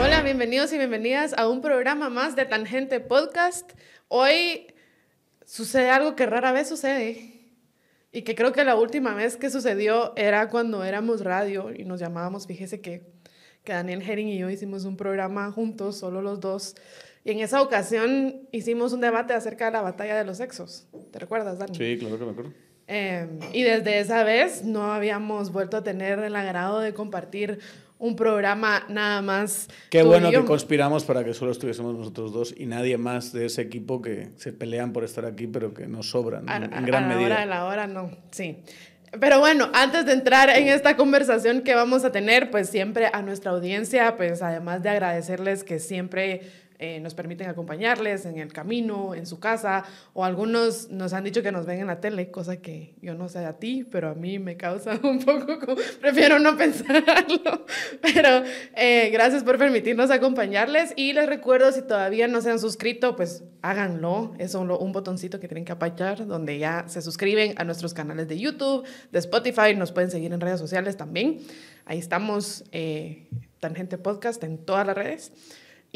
Hola, bienvenidos y bienvenidas a un programa más de Tangente Podcast. Hoy sucede algo que rara vez sucede y que creo que la última vez que sucedió era cuando éramos radio y nos llamábamos, fíjese que, que Daniel Herring y yo hicimos un programa juntos, solo los dos, y en esa ocasión hicimos un debate acerca de la batalla de los sexos. ¿Te recuerdas, Dani? Sí, claro que me acuerdo. Eh, y desde esa vez no habíamos vuelto a tener el agrado de compartir un programa nada más. Qué bueno que conspiramos para que solo estuviésemos nosotros dos y nadie más de ese equipo que se pelean por estar aquí, pero que nos sobran a, en, gran a la medida. hora de la hora, no, sí. Pero bueno, antes de entrar en esta conversación que vamos a tener, pues siempre a nuestra audiencia, pues además de agradecerles que siempre eh, nos permiten acompañarles en el camino, en su casa, o algunos nos han dicho que nos ven en la tele, cosa que yo no sé a ti, pero a mí me causa un poco, como, prefiero no pensarlo, pero eh, gracias por permitirnos acompañarles y les recuerdo si todavía no se han suscrito, pues háganlo, es solo un botoncito que tienen que apachar donde ya se suscriben a nuestros canales de YouTube, de Spotify, nos pueden seguir en redes sociales también, ahí estamos, eh, Tangente Podcast en todas las redes.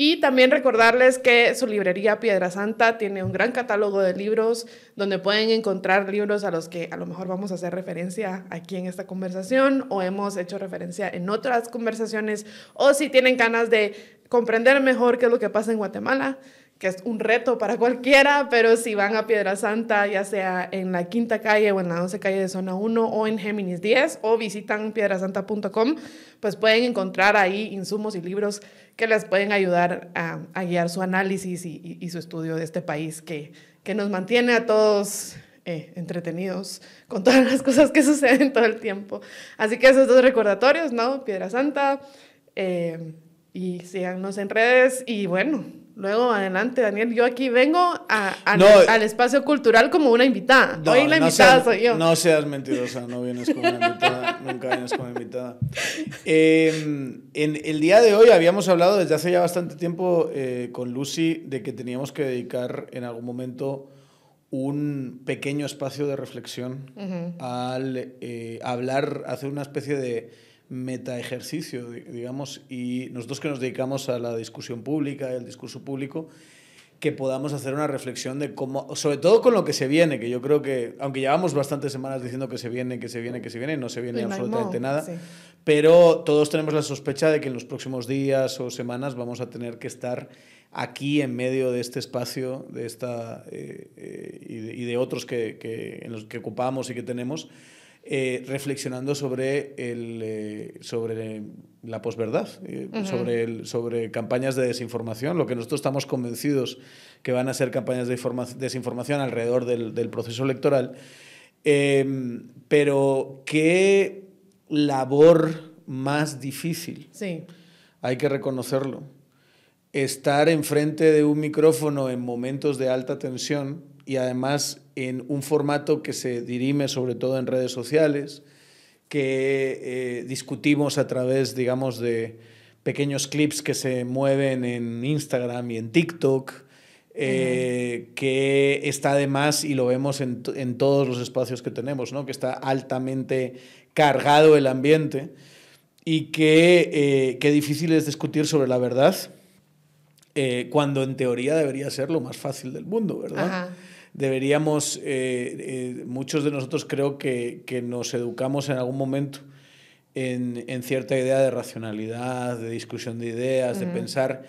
Y también recordarles que su librería Piedra Santa tiene un gran catálogo de libros donde pueden encontrar libros a los que a lo mejor vamos a hacer referencia aquí en esta conversación o hemos hecho referencia en otras conversaciones o si tienen ganas de comprender mejor qué es lo que pasa en Guatemala que es un reto para cualquiera, pero si van a Piedra Santa, ya sea en la quinta calle o en la 11 calle de zona 1 o en Géminis 10 o visitan piedrasanta.com, pues pueden encontrar ahí insumos y libros que les pueden ayudar a, guiar su análisis y, su estudio de este país que, que nos mantiene a todos eh, entretenidos con todas las cosas que suceden todo el tiempo. Así que esos dos recordatorios, ¿no? Piedra Santa. Eh, y síganos en redes y bueno, luego adelante Daniel, yo aquí vengo a, a No, al espacio cultural como una invitada. No, Hoy la no invitada seas- soy yo. No seas mentirosa, no vienes como una invitada, nunca vienes como invitada. Eh, en el día de hoy habíamos hablado desde hace ya bastante tiempo eh, con Lucy de que teníamos que dedicar en algún momento un pequeño espacio de reflexión al eh, hablar, hacer una especie de meta ejercicio, digamos, y nosotros que nos dedicamos a la discusión pública, el discurso público, que podamos hacer una reflexión de cómo, sobre todo con lo que se viene, que yo creo que, aunque llevamos bastantes semanas diciendo que se viene, que se viene, que se viene, no se viene Pues absolutamente nada, sí. pero todos tenemos la sospecha de que en los próximos días o semanas vamos a tener que estar aquí en medio de este espacio, de esta eh, eh, y, de, y de otros que, que, en los que ocupamos y que tenemos, eh, reflexionando sobre, el, eh, sobre la posverdad, eh, sobre, el, sobre campañas de desinformación, lo que nosotros estamos convencidos que van a ser campañas de informa- desinformación alrededor del, del proceso electoral. Pero qué labor más difícil, Sí, hay que reconocerlo. Estar enfrente de un micrófono en momentos de alta tensión y además en un formato que se dirime sobre todo en redes sociales, que eh, discutimos a través, digamos, de pequeños clips que se mueven en Instagram y en TikTok, eh, que está además, y lo vemos en, en todos los espacios que tenemos, ¿no? que está altamente cargado el ambiente y que eh, qué difícil es discutir sobre la verdad eh, cuando en teoría debería ser lo más fácil del mundo, ¿verdad? Ajá. Deberíamos, eh, eh, muchos de nosotros creo que, que nos educamos en algún momento en, en cierta idea de racionalidad, de discusión de ideas, de pensar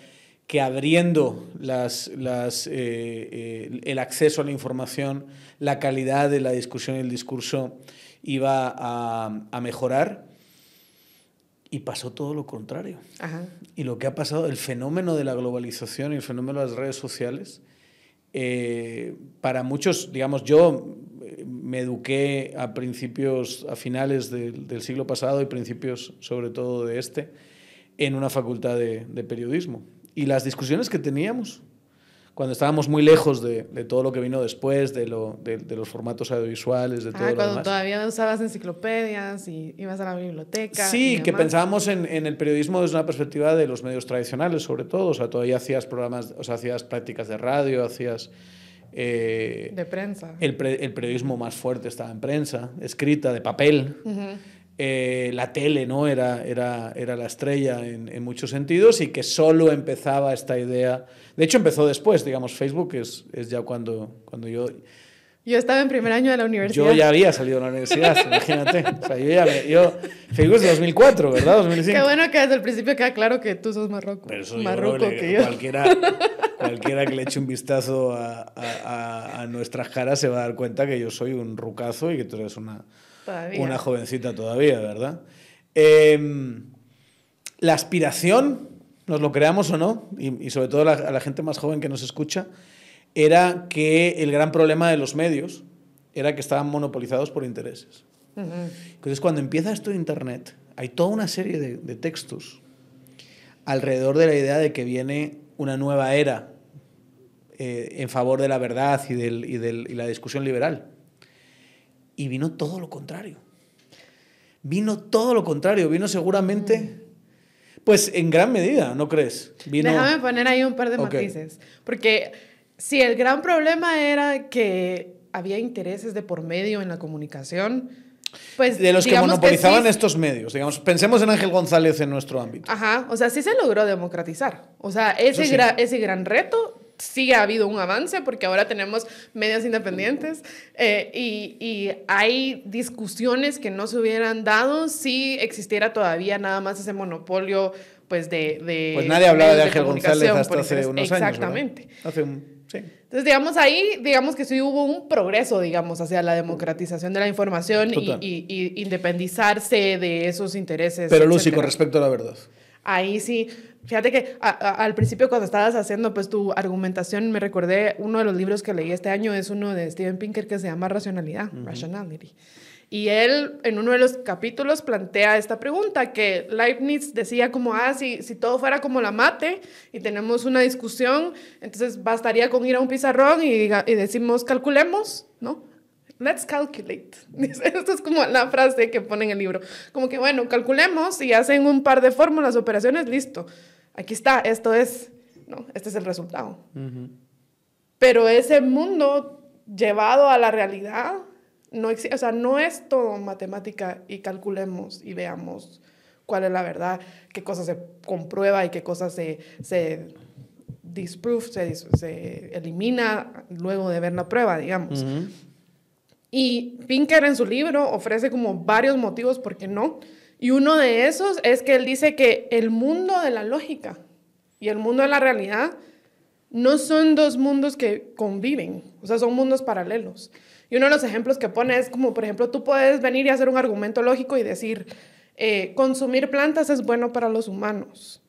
que abriendo las, las, eh, eh, el acceso a la información, la calidad de la discusión y el discurso iba a, a mejorar. Y pasó todo lo contrario. ajá. Y lo que ha pasado, el fenómeno de la globalización y el fenómeno de las redes sociales, eh, para muchos, digamos, yo eh, me eduqué a principios, a finales del, siglo pasado y principios sobre todo de este, en una facultad de periodismo. Y las discusiones que teníamos, cuando estábamos muy lejos de, de todo lo que vino después, de, lo, de, de los formatos audiovisuales, de todo Ah, lo cuando demás. todavía usabas enciclopedias y ibas a la biblioteca. Sí, que pensábamos en, en el periodismo desde una perspectiva de los medios tradicionales, sobre todo. O sea, todavía hacías programas, o sea, hacías prácticas de radio, hacías Eh, de prensa. El, el, periodismo más fuerte estaba en prensa, escrita, de papel. Eh, la tele ¿no? era, era, era la estrella en, en, muchos sentidos y que solo empezaba esta idea. De hecho, empezó después, digamos, Facebook es, es ya cuando, cuando yo yo estaba en primer año de la universidad. Yo ya había salido de la universidad, imagínate. O sea, yo ya me, yo, Facebook es de 2004, ¿verdad? 2005. Qué bueno que desde el principio queda claro que tú sos marroco. Pero eso marroco que yo. Cualquiera, cualquiera que le eche un vistazo a, a, a, nuestras caras se va a dar cuenta que yo soy un rucazo y que tú eres una, una jovencita todavía, ¿verdad? Eh, la aspiración, nos lo creamos o no, y, y sobre todo a la gente más joven que nos escucha, era que el gran problema de los medios era que estaban monopolizados por intereses. Entonces, cuando empieza esto de Internet, hay toda una serie de, textos alrededor de la idea de que viene una nueva era eh, en favor de la verdad y, del, y, del, y la discusión liberal. Y vino todo lo contrario. Vino todo lo contrario. Vino seguramente... Pues en gran medida, ¿no crees? Vino... Déjame poner ahí un par de matices. Porque si el gran problema era que había intereses de por medio en la comunicación, pues, de los que monopolizaban estos medios, digamos, pensemos en Ángel González en nuestro ámbito. Ajá, o sea, sí se logró democratizar. O sea, ese, ese gran reto sí ha habido un avance porque ahora tenemos medios independientes eh, y, y, hay discusiones que no se hubieran dado si existiera todavía nada más ese monopolio pues de... de pues nadie hablaba de Ángel González hasta hace unos años. Exactamente. Hace un entonces, digamos, ahí, digamos que sí hubo un progreso, digamos, hacia la democratización de la información y, independizarse de esos intereses. Pero, Lucy, con respecto a la verdad. Ahí sí, fíjate que al principio cuando estabas haciendo pues tu argumentación, me recordé uno de los libros que leí este año, es uno de Steven Pinker que se llama Racionalidad, Rationality. Y él en uno de los capítulos plantea esta pregunta que Leibniz decía como, ah, si, si todo fuera como la mate y tenemos una discusión, entonces bastaría con ir a un pizarrón y, y decimos, calculemos, ¿no? Let's calculate. Esto es como la frase que pone en el libro. Como que, bueno, calculemos y hacen un par de fórmulas, operaciones, listo. Aquí está, esto es, ¿no? Este es el resultado. Pero ese mundo llevado a la realidad no o sea, no es todo matemática y calculemos y veamos cuál es la verdad, qué cosas se comprueba y qué cosas se, se disprove, se, se elimina luego de ver la prueba, digamos. Y Pinker en su libro ofrece como varios motivos por qué no. Y uno de esos es que él dice que el mundo de la lógica y el mundo de la realidad no son dos mundos que conviven, o sea, son mundos paralelos. Y uno de los ejemplos que pone es como, por ejemplo, tú puedes venir y hacer un argumento lógico y decir, eh, consumir plantas es bueno para los humanos.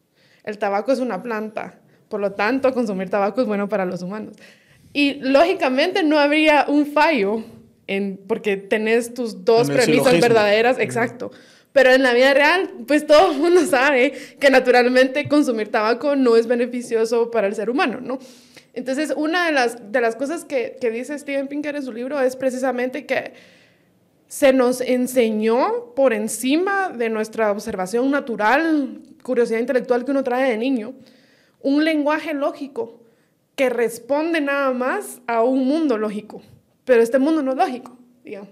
El tabaco es una planta, por lo tanto, consumir tabaco es bueno para los humanos. Y lógicamente no habría un fallo en, porque tenés tus dos premisas verdaderas, exacto. Pero en la vida real, pues todo el mundo sabe que naturalmente consumir tabaco no es beneficioso para el ser humano, ¿no? Entonces, una de las, de las cosas que, que dice Steven Pinker en su libro es precisamente que se nos enseñó por encima de nuestra observación natural, curiosidad intelectual que uno trae de niño, un lenguaje lógico que responde nada más a un mundo lógico, pero este mundo no es lógico, digamos.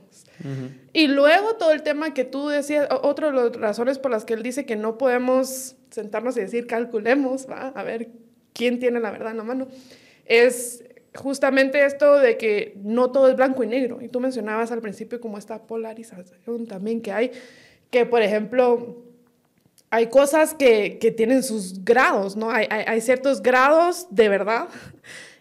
Y luego todo el tema que tú decías, otra de las razones por las que él dice que no podemos sentarnos y decir, calculemos, ¿va? a ver quién tiene la verdad en la mano, es justamente esto de que no todo es blanco y negro. Y tú mencionabas al principio como esta polarización también que hay, que por ejemplo hay cosas que, que tienen sus grados, ¿no? Hay, hay, ciertos grados de verdad.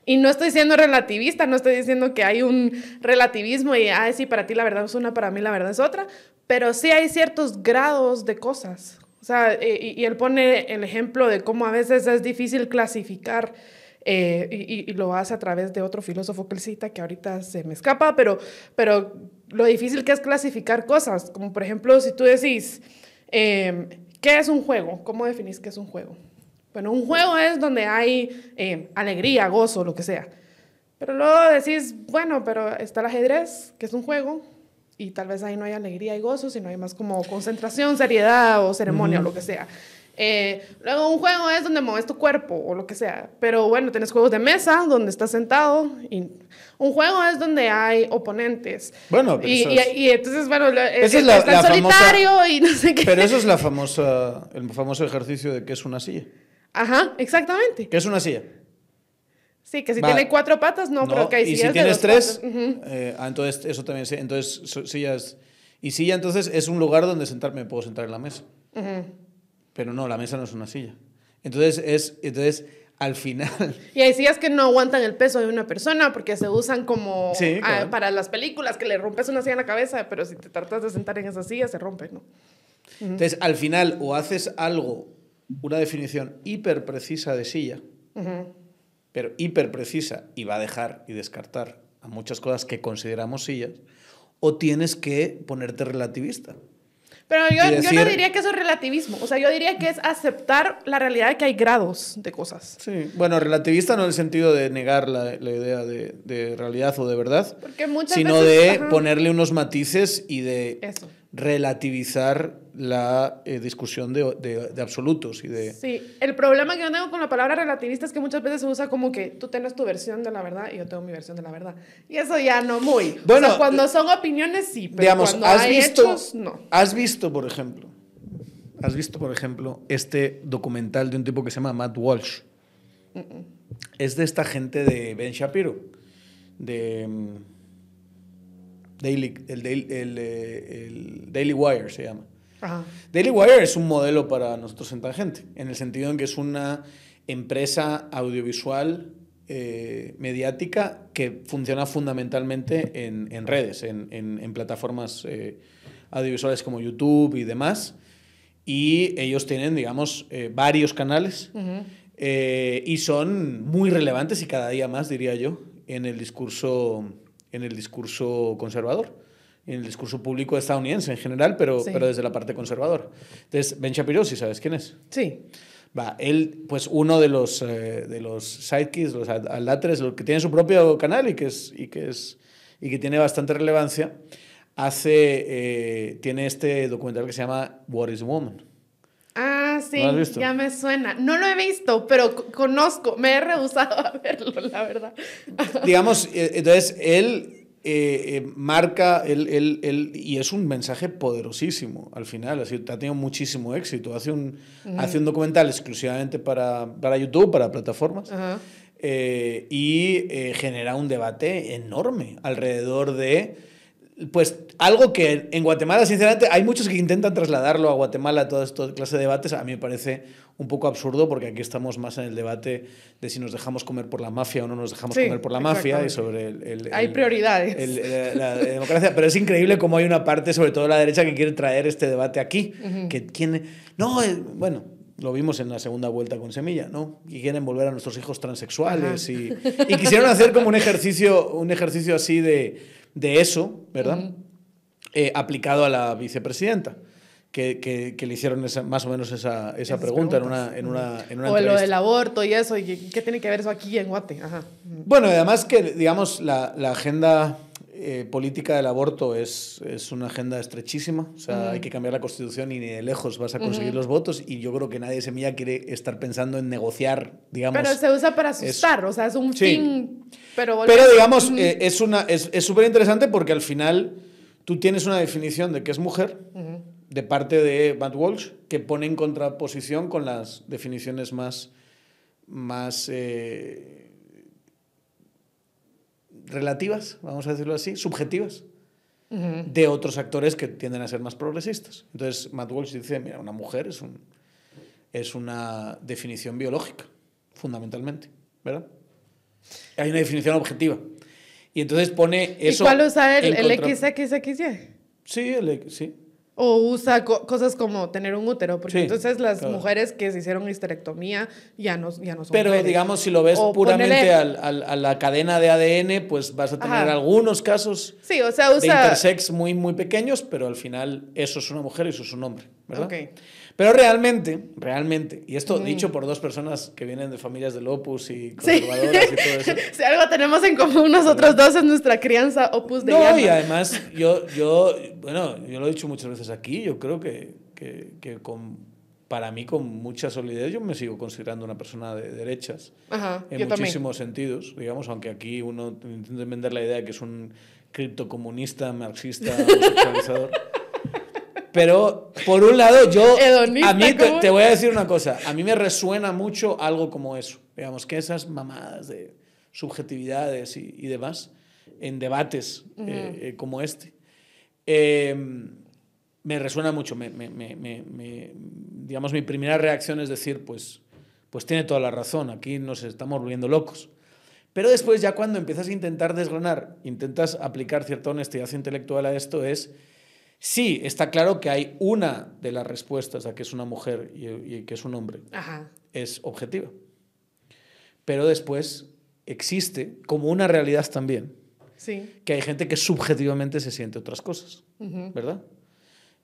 Y no estoy siendo relativista, no estoy diciendo que hay un relativismo y, ah, sí, para ti la verdad es una, para mí la verdad es otra, pero sí hay ciertos grados de cosas. O sea, y, y él pone el ejemplo de cómo a veces es difícil clasificar eh, y, lo hace a través de otro filósofo que él cita, que ahorita se me escapa, pero, pero lo difícil que es clasificar cosas, como por ejemplo, si tú decís, em, ¿qué es un juego? ¿Cómo definís qué es un juego? Bueno, un juego es donde hay em, alegría, gozo, lo que sea. Pero luego decís, bueno, pero está el ajedrez, que es un juego, y tal vez ahí no hay alegría y gozo, sino hay más como concentración, seriedad o ceremonia o lo que sea. Eh, luego un juego es donde mueves tu cuerpo o lo que sea. Pero bueno, tenés juegos de mesa donde estás sentado. Y un juego es donde hay oponentes. Bueno, pero y, eso y- es- y entonces, bueno, eh, es la- está la solitario y no sé qué. Pero eso es la famosa, el famoso ejercicio de qué es una silla. Ajá, exactamente. ¿Qué es una silla? Sí, que si Va. tiene cuatro patas, no, pero que hay y si sillas de tienes dos tres, patas. Ujú. eh, ah, entonces eso también. Entonces, sillas. Y silla, entonces, es un lugar donde sentarme, puedo sentar en la mesa. Ujú. Pero no, la mesa no es una silla. Entonces, es, entonces al final. Y hay sillas que no aguantan el peso de una persona porque se usan como Sí, ah, para las películas, que le rompes una silla en la cabeza, pero si te tratas de sentar en esa silla, se rompe, ¿no? Entonces, al final, o haces algo, una definición hiper precisa de silla, pero hiper precisa y va a dejar y descartar a muchas cosas que consideramos sillas, o tienes que ponerte relativista. Pero yo, yo no diría que eso es relativismo. O sea, yo diría que es aceptar la realidad de que hay grados de cosas. Sí, bueno, relativista no en el sentido de negar la, la idea de, de realidad o de verdad, Porque muchas sino veces- de ajá. ponerle unos matices y de Eso. relativizar la eh, discusión de, de- de absolutos y de... Sí, el problema que yo tengo con la palabra relativista es que muchas veces se usa como que tú tienes tu versión de la verdad y yo tengo mi versión de la verdad. Y eso ya no muy. Bueno, o sea, cuando son opiniones, sí, pero Digamos, cuando has hay visto, hechos, no. has visto, por ejemplo, has visto, por ejemplo, este documental de un tipo que se llama Matt Walsh. Es de esta gente de Ben Shapiro, de mm, Daily, el, Daily- el, eh, el Daily Wire se llama. Ajá. Daily Wire es un modelo para nosotros en Tangente, en el sentido en que es una empresa audiovisual eh, mediática que funciona fundamentalmente en, en redes, en, en- en plataformas eh, audiovisuales como YouTube y demás. Y ellos tienen, digamos, eh, varios canales Ujú. eh, y son muy relevantes y cada día más, diría yo, en el discurso, en el discurso conservador, en el discurso público estadounidense en general, pero, Sí. pero desde la parte conservadora. Entonces, Ben Shapiro, si sabes quién es. Sí. Va, él, pues uno de los, eh, de los sidekicks, los lo que tiene su propio canal y que, es, y que, es, y que tiene bastante relevancia, hace, eh, tiene este documental que se llama What is a Woman? Ah, sí, ya me suena. No lo he visto, pero co- conozco. Me he rehusado a verlo, la verdad. digamos, eh, entonces él eh, eh, marca, él, él- él- y es un mensaje poderosísimo al final, así, ha tenido muchísimo éxito. Hace un, hace un documental exclusivamente para, para YouTube, para plataformas, eh, y genera un debate enorme alrededor de. Pues algo que en Guatemala, sinceramente, hay muchos que intentan trasladarlo a Guatemala, toda esta clase de debates. A mí me parece un poco absurdo porque aquí estamos más en el debate de si nos dejamos comer por la mafia o no nos dejamos Sí, comer por la mafia y sobre el, el- Hay el- prioridades. el- el- la, democracia. Pero es increíble cómo hay una parte, sobre todo la derecha, que quiere traer este debate aquí. que quién, no, eh, bueno, lo vimos en la segunda vuelta con Semilla, ¿no? Y quieren volver a nuestros hijos transexuales y, y quisieron hacer como un ejercicio, un ejercicio así de, de eso, ¿verdad? Eh, aplicado a la vicepresidenta. Que, que- que le hicieron esa- más o menos esa, esa pregunta en una, en una, en una O lo entrevista. del aborto y eso. ¿Y qué tiene que ver eso aquí en Guate? Ajá. Bueno, además que, digamos, la, la agenda eh, política del aborto es, es una agenda estrechísima. O sea, hay que cambiar la constitución y ni de lejos vas a conseguir los votos. Y yo creo que nadie de Semilla quiere estar pensando en negociar, digamos. Pero se usa para asustar, o sea, es un Sí. fin. Pero, Pero digamos, eh, es una es es súper interesante porque al final tú tienes una definición de qué es mujer. De parte de Matt Walsh que pone en contraposición con las definiciones más, más eh, relativas, vamos a decirlo así, subjetivas, de otros actores que tienden a ser más progresistas. Entonces, Matt Walsh dice, mira, una mujer es, un, es una definición biológica, fundamentalmente, ¿verdad? Hay una definición objetiva. Y entonces pone eso... ¿Y cuál usa en el XXXY? Sí, el, sí. O usa co- cosas como tener un útero, porque Sí, entonces las claro. mujeres que se hicieron histerectomía ya no, ya no son Pero mujeres. digamos, si lo ves O puramente ponele- al- al- a la cadena de ADN, pues vas a tener Ajá. algunos casos Sí, o sea, de usa... intersex muy, muy pequeños, pero al final eso es una mujer y eso es un hombre, ¿verdad? Ok. Pero realmente, realmente, y esto dicho por dos personas que vienen de familias del Opus y Sí. conservadoras y todo eso. si algo tenemos en común nosotros dos es nuestra crianza opus de No, y además, yo, yo, bueno, yo lo he dicho muchas veces aquí, yo creo que, que, que con para mí con mucha solidez, yo me sigo considerando una persona de derechas Ajá, en yo también. muchísimos sentidos, digamos, aunque aquí uno intenta vender la idea de que es un criptocomunista, marxista, homosexualizador. Pero, por un lado, yo... Hedonista, a mí te, te voy a decir una cosa, a mí me resuena mucho algo como eso, digamos, que esas mamadas de subjetividades y, y demás, en debates eh, eh, como este, eh, me resuena mucho. Me- me- me- digamos, mi primera reacción es decir, pues, pues tiene toda la razón, aquí nos estamos volviendo locos. Pero después ya cuando empiezas a intentar desgranar, intentas aplicar cierta honestidad intelectual a esto, es, sí, está claro que hay una de las respuestas a que es una mujer y, y que es un hombre, Ajá. es objetiva. Pero después existe como una realidad también, Sí. que hay gente que subjetivamente se siente otras cosas, Ujú. ¿verdad?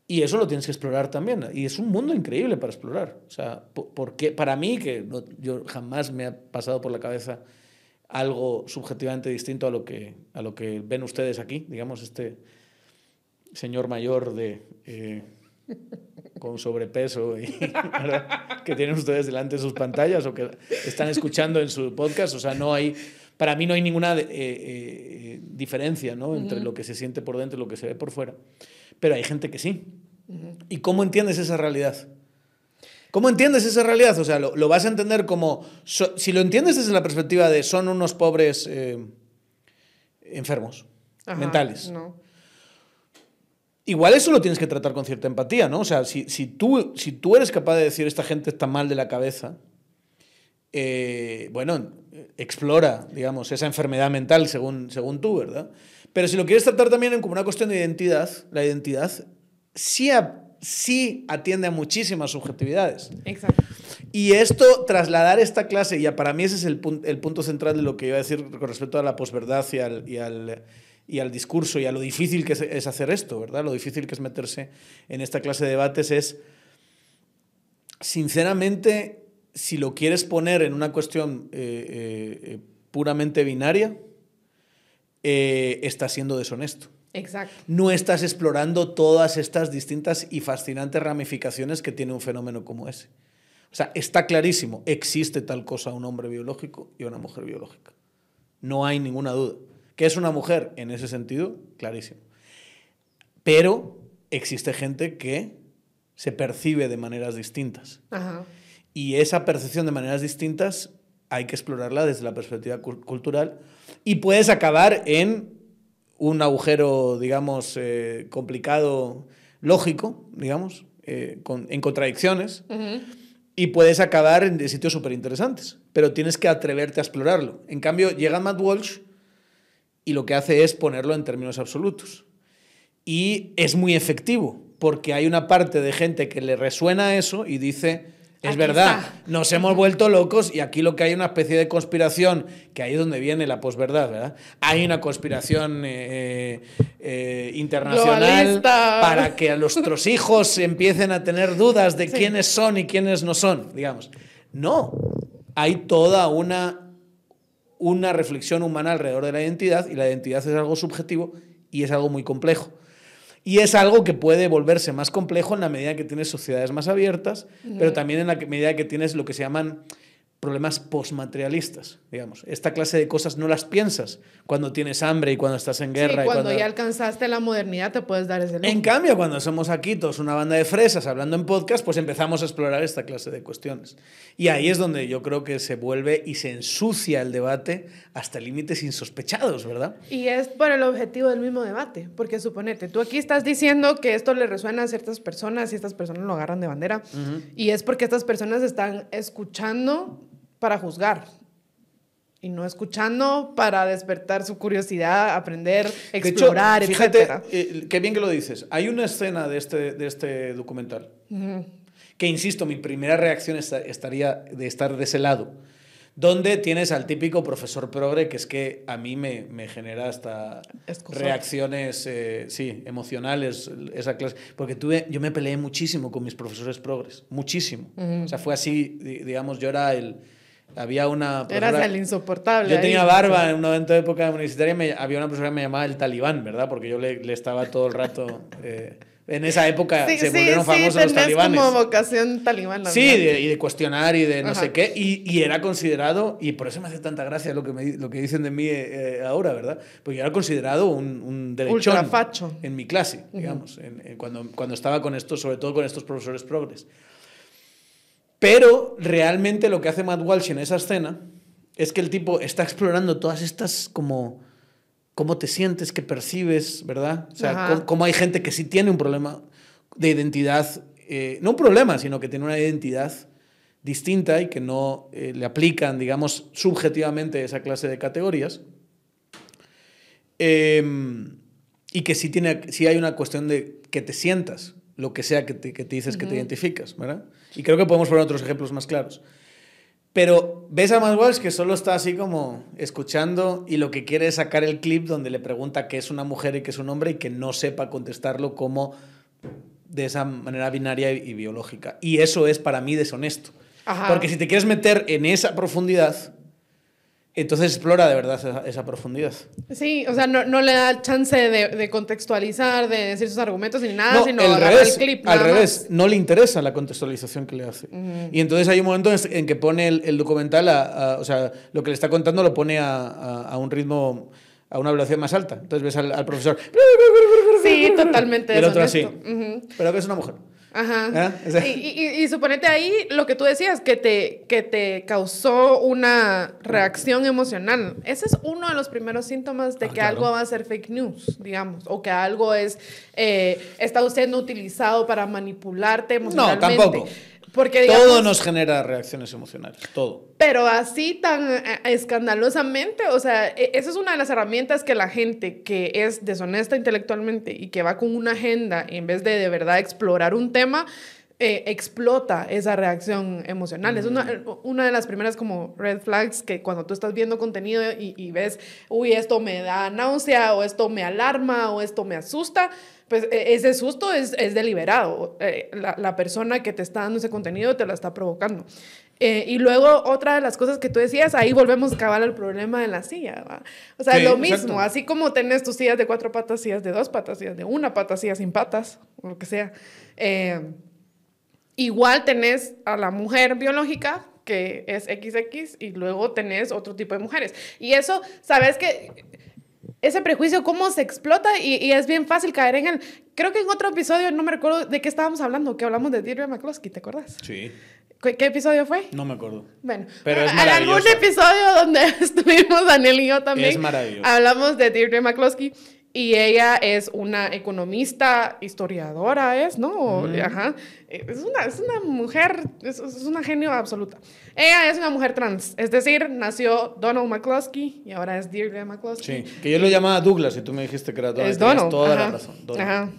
Y eso lo tienes que explorar también. Y es un mundo increíble para explorar. O sea, po- porque para mí, que no- yo jamás me ha pasado por la cabeza algo subjetivamente distinto a lo que, a lo que ven ustedes aquí, digamos, este señor mayor de, eh, con sobrepeso y, que tienen ustedes delante de sus pantallas o que están escuchando en su podcast. O sea, no hay, para mí no hay ninguna eh, eh, diferencia ¿no? entre lo que se siente por dentro y lo que se ve por fuera. Pero hay gente que sí. ¿Y cómo entiendes esa realidad? ¿Cómo entiendes esa realidad? O sea, lo, lo vas a entender como, so- si lo entiendes desde la perspectiva de son unos pobres eh, enfermos, Ajá, mentales. No. Igual eso lo tienes que tratar con cierta empatía, ¿no? O sea, si, si, tú, si tú eres capaz de decir esta gente está mal de la cabeza, eh, bueno, explora, digamos, esa enfermedad mental según, según tú, ¿verdad? Pero si lo quieres tratar también como una cuestión de identidad, la identidad sí, a- sí atiende a muchísimas subjetividades. Exacto. Y esto, trasladar esta clase, y ya para mí ese es el, pun- el punto central de lo que iba a decir con respecto a la posverdad y al, y, al, y al discurso y a lo difícil que es, hacer esto, ¿verdad? Lo difícil que es meterse en esta clase de debates es, sinceramente, si lo quieres poner en una cuestión eh, eh, eh, puramente binaria, eh, estás siendo deshonesto Exacto. no estás explorando todas estas distintas y fascinantes ramificaciones que tiene un fenómeno como ese. O sea, está clarísimo, existe tal cosa un hombre biológico y una mujer biológica. No hay ninguna duda. ¿Qué es una mujer? En ese sentido, clarísimo. Pero existe gente que se percibe de maneras distintas. Ajá. Y esa percepción de maneras distintas hay que explorarla desde la perspectiva cul- cultural y puedes acabar en un agujero, digamos, eh, complicado, lógico, digamos, eh, con- en contradicciones, y puedes acabar en sitios súper interesantes, pero tienes que atreverte a explorarlo. En cambio, llega Matt Walsh y lo que hace es ponerlo en términos absolutos. Y es muy efectivo, porque hay una parte de gente que le resuena eso y dice, es Aquí verdad, está. nos hemos vuelto locos y aquí lo que hay es una especie de conspiración, que ahí es donde viene la posverdad, ¿verdad? Hay una conspiración eh, eh, internacional Globalista. para que a nuestros hijos empiecen a tener dudas de Sí. quiénes son y quiénes no son, digamos. No, hay toda una, una reflexión humana alrededor de la identidad y la identidad es algo subjetivo y es algo muy complejo. Y es algo que puede volverse más complejo en la medida que tienes sociedades más abiertas, pero también en la medida que tienes lo que se llaman problemas postmaterialistas, digamos. Esta clase de cosas no las piensas cuando tienes hambre y cuando estás en guerra. Sí, y cuando, cuando ya alcanzaste la modernidad te puedes dar ese lujo. en cambio, cuando somos aquí todos una banda de fresas hablando en podcast, pues empezamos a explorar esta clase de cuestiones. Y ahí es donde yo creo que se vuelve y se ensucia el debate hasta límites insospechados, ¿verdad? Y es por el objetivo del mismo debate, porque suponete, tú aquí estás diciendo que esto le resuena a ciertas personas y estas personas lo agarran de bandera, y es porque estas personas están escuchando para juzgar y no escuchando para despertar su curiosidad, aprender, De hecho, explorar, fíjate, eh, qué bien que lo dices. Hay una escena de este, de este documental que, insisto, mi primera reacción esta- estaría de estar de ese lado, donde tienes al típico profesor progre, que es que a mí me, me genera hasta reacciones, eh, sí, emocionales, esa clase. Porque tuve, yo me peleé muchísimo con mis profesores progres, muchísimo. O sea, fue así, di- digamos, yo era el, había una... Eras el insoportable. Yo tenía barba en una de época universitaria, me, había una profesora que me llamaba el talibán, ¿verdad? Porque yo le, le estaba todo el rato... Eh, en esa época se volvieron famosos los talibanes. como vocación talibana. Sí, y de cuestionar y de no sé qué. Y, y, era considerado, y por eso me hace tanta gracia lo que, me, lo que dicen de mí eh, ahora, ¿verdad? Porque yo era considerado un, un derechón en mi clase, digamos, cuando, cuando estaba con estos, sobre todo con estos profesores progres. Pero realmente lo que hace Matt Walsh en esa escena es que el tipo está explorando todas estas como cómo te sientes, qué percibes, ¿verdad? O sea, cómo, hay gente que sí tiene un problema de identidad, eh, no un problema, sino que tiene una identidad distinta y que no eh, le aplican, digamos, subjetivamente esa clase de categorías. Em, y que sí, tiene, sí hay una cuestión de que te sientas, lo que sea que te, que te dices que te identificas, ¿verdad? Y creo que podemos poner otros ejemplos más claros. Pero ves a Matt Walsh que solo está así como escuchando y lo que quiere es sacar el clip donde le pregunta qué es una mujer y qué es un hombre y que no sepa contestarlo como de esa manera binaria y, biológica. Y eso es para mí deshonesto. Porque si te quieres meter en esa profundidad, entonces explora de verdad esa, profundidad. Sí, o sea, no, no le da chance de, de, contextualizar, de decir sus argumentos ni nada, sino al revés, el clip. Al revés, no le interesa la contextualización que le hace. Y entonces hay un momento en que pone el, el documental, a, o sea, lo que le está contando lo pone a, a, un ritmo, a una velocidad más alta. Entonces ves al, profesor. Sí, totalmente. Y el otro así. Pero que es una mujer. Ajá. ¿Eh? Y, y, suponete ahí lo que tú decías, que te, que te causó una reacción emocional. Ese es uno de los primeros síntomas de ah, que algo va a ser fake news, digamos, o que algo es, eh, está siendo utilizado para manipularte emocionalmente. No, tampoco. Porque, todo nos genera reacciones emocionales, todo. Pero así tan eh, escandalosamente, o sea, e, esa es una de las herramientas que la gente que es deshonesta intelectualmente y que va con una agenda en vez de de verdad explorar un tema, eh, explota esa reacción emocional. Es una, mm. una, de las primeras como red flags que cuando tú estás viendo contenido y, y ves, uy, esto me da náusea o esto me alarma o esto me asusta, pues e, ese susto es, es deliberado. Eh, la, la, persona que te está dando ese contenido te lo está provocando. Eh, y luego otra de las cosas que tú decías, ahí volvemos a acabar el problema de la silla. ¿va? O sea, es lo mismo, así como tenés tus sillas de cuatro patas, sillas de dos patas, sillas de una pata, sillas sin patas, o lo que sea. Eh, igual tenés a la mujer biológica que es XX y luego tenés otro tipo de mujeres. Y eso, ¿sabes que ese prejuicio, cómo se explota y, y, es bien fácil caer en él. Creo que en otro episodio, no me recuerdo de qué estábamos hablando, que hablamos de Deirdre McCloskey, ¿te acuerdas? Sí. ¿Qué, ¿Qué, episodio fue? No me acuerdo. Bueno, pero es maravilloso. algún episodio donde estuvimos Daniel y yo también. Es maravilloso. Hablamos de Deirdre McCloskey y ella es una economista, historiadora, ¿es? ¿No? Ajá. Es una, es una mujer, es, es, una genio absoluta. Ella es una mujer trans, es decir, nació Donald McCloskey y ahora es Deirdre McCloskey. Sí, que yo lo llamaba Douglas y tú me dijiste que era Donald. Es Donald. Toda Ajá. la razón. Donald. Ajá.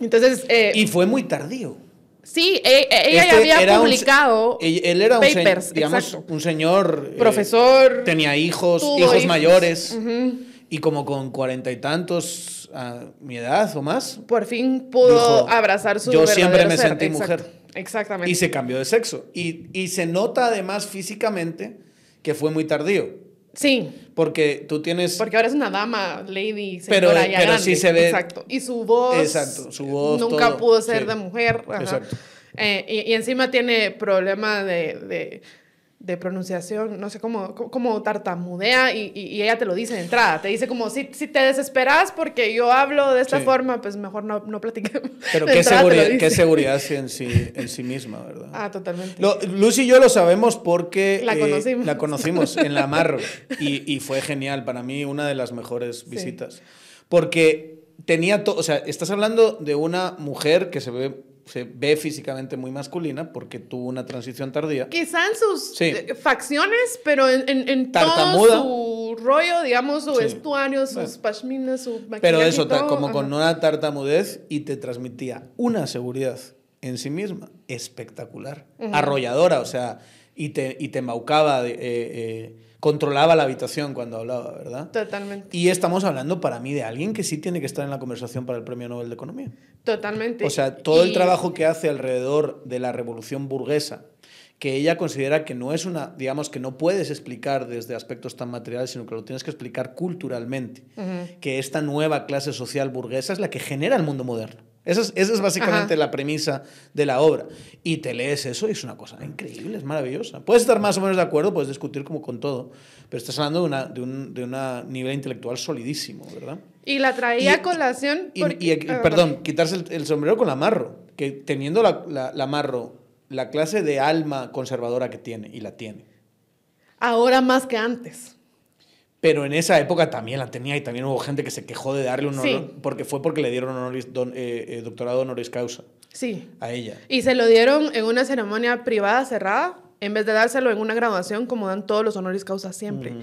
Entonces... Eh, y fue muy tardío. Sí, e, e, ella este ya había publicado un, él era papers, un, digamos, un señor... Eh, Profesor. Eh, tenía hijos, hijos, hijos mayores. Uh -huh. Y como con cuarenta y tantos a mi edad o más. Por fin pudo dijo, abrazar su Yo siempre me ser. sentí Exacto. mujer. Exactamente. Y se cambió de sexo. Y, y se nota además físicamente que fue muy tardío. Sí. Porque tú tienes. Porque ahora es una dama, lady, señora pero, ya pero grande. sí se ve. Exacto. Y su voz. Exacto. Su voz. Nunca todo. pudo ser sí. de mujer. Ajá. Exacto. Eh, y, y, encima tiene problema de, de, de, pronunciación, no sé cómo, tartamudea y, y, ella te lo dice de entrada. Te dice como, si, si te desesperas porque yo hablo de esta sí. forma, pues mejor no, no platiquemos. Pero qué seguridad, qué seguridad en sí, en sí misma, ¿verdad? Ah, totalmente. Lo, Lucy y yo lo sabemos porque la conocimos, eh, la conocimos en la Marro y, y, fue genial, para mí una de las mejores visitas. Sí. Porque tenía todo, o sea, estás hablando de una mujer que se ve se ve físicamente muy masculina porque tuvo una transición tardía. Quizá en sus sí. facciones, pero en, en, todo su rollo, digamos, su sí. vestuario, sus bueno. pashminas, su maquillaje Pero eso, todo, como ajá. con una tartamudez y te transmitía una seguridad en sí misma espectacular, uh -huh. arrolladora, o sea, y te, y te embaucaba, eh, eh, controlaba la habitación cuando hablaba, ¿verdad? Totalmente. Y estamos hablando para mí de alguien que sí tiene que estar en la conversación para el Premio Nobel de Economía. Totalmente. O sea, todo y... el trabajo que hace alrededor de la revolución burguesa, que ella considera que no es una, digamos, que no puedes explicar desde aspectos tan materiales, sino que lo tienes que explicar culturalmente, que esta nueva clase social burguesa es la que genera el mundo moderno. Esa es, esa es básicamente la premisa de la obra. Y te lees eso y es una cosa increíble, es maravillosa. Puedes estar más o menos de acuerdo, puedes discutir como con todo, pero estás hablando de una, de un de una nivel intelectual solidísimo, ¿verdad? Y la traía a colación. Y, y, ah, perdón, quitarse el, sombrero con la Marro, que teniendo la, la, la Marro la clase de alma conservadora que tiene, y la tiene. Ahora más que antes. Pero en esa época también la tenía y también hubo gente que se quejó de darle un honor, porque fue porque le dieron honoris, eh, eh, doctorado honoris causa sí. a ella. Y se lo dieron en una ceremonia privada cerrada, en vez de dárselo en una graduación como dan todos los honoris causa siempre.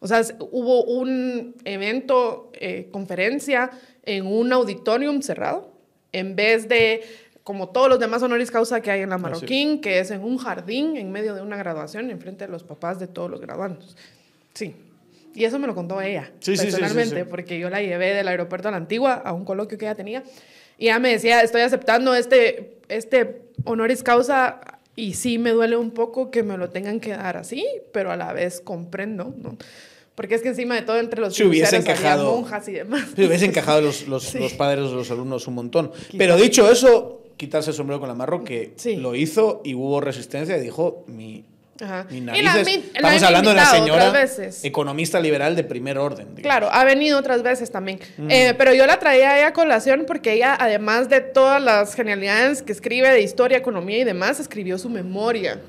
O sea, hubo un evento, eh, conferencia en un auditorium cerrado, en vez de como todos los demás honoris causa que hay en la Marroquín, que es en un jardín en medio de una graduación, enfrente de los papás de todos los graduandos. Sí. Y eso me lo contó ella, personalmente, porque yo la llevé del aeropuerto a la antigua a un coloquio que ella tenía. Y ella me decía, estoy aceptando este, este honoris causa y sí me duele un poco que me lo tengan que dar así, pero a la vez comprendo, ¿no? Porque es que encima de todo, entre los hubiesen encajado, monjas y demás. Se hubiesen encajado los, los, los padres de los alumnos un montón. Pero dicho eso, quitarse el sombrero con la marro, que lo hizo y hubo resistencia y dijo, mi, narices. Estamos hablando de una señora economista liberal de primer orden. Claro, ha venido otras veces también. Mm. Eh, pero yo la traía a colación porque ella, además de todas las genialidades que escribe de historia, economía y demás, escribió su memoria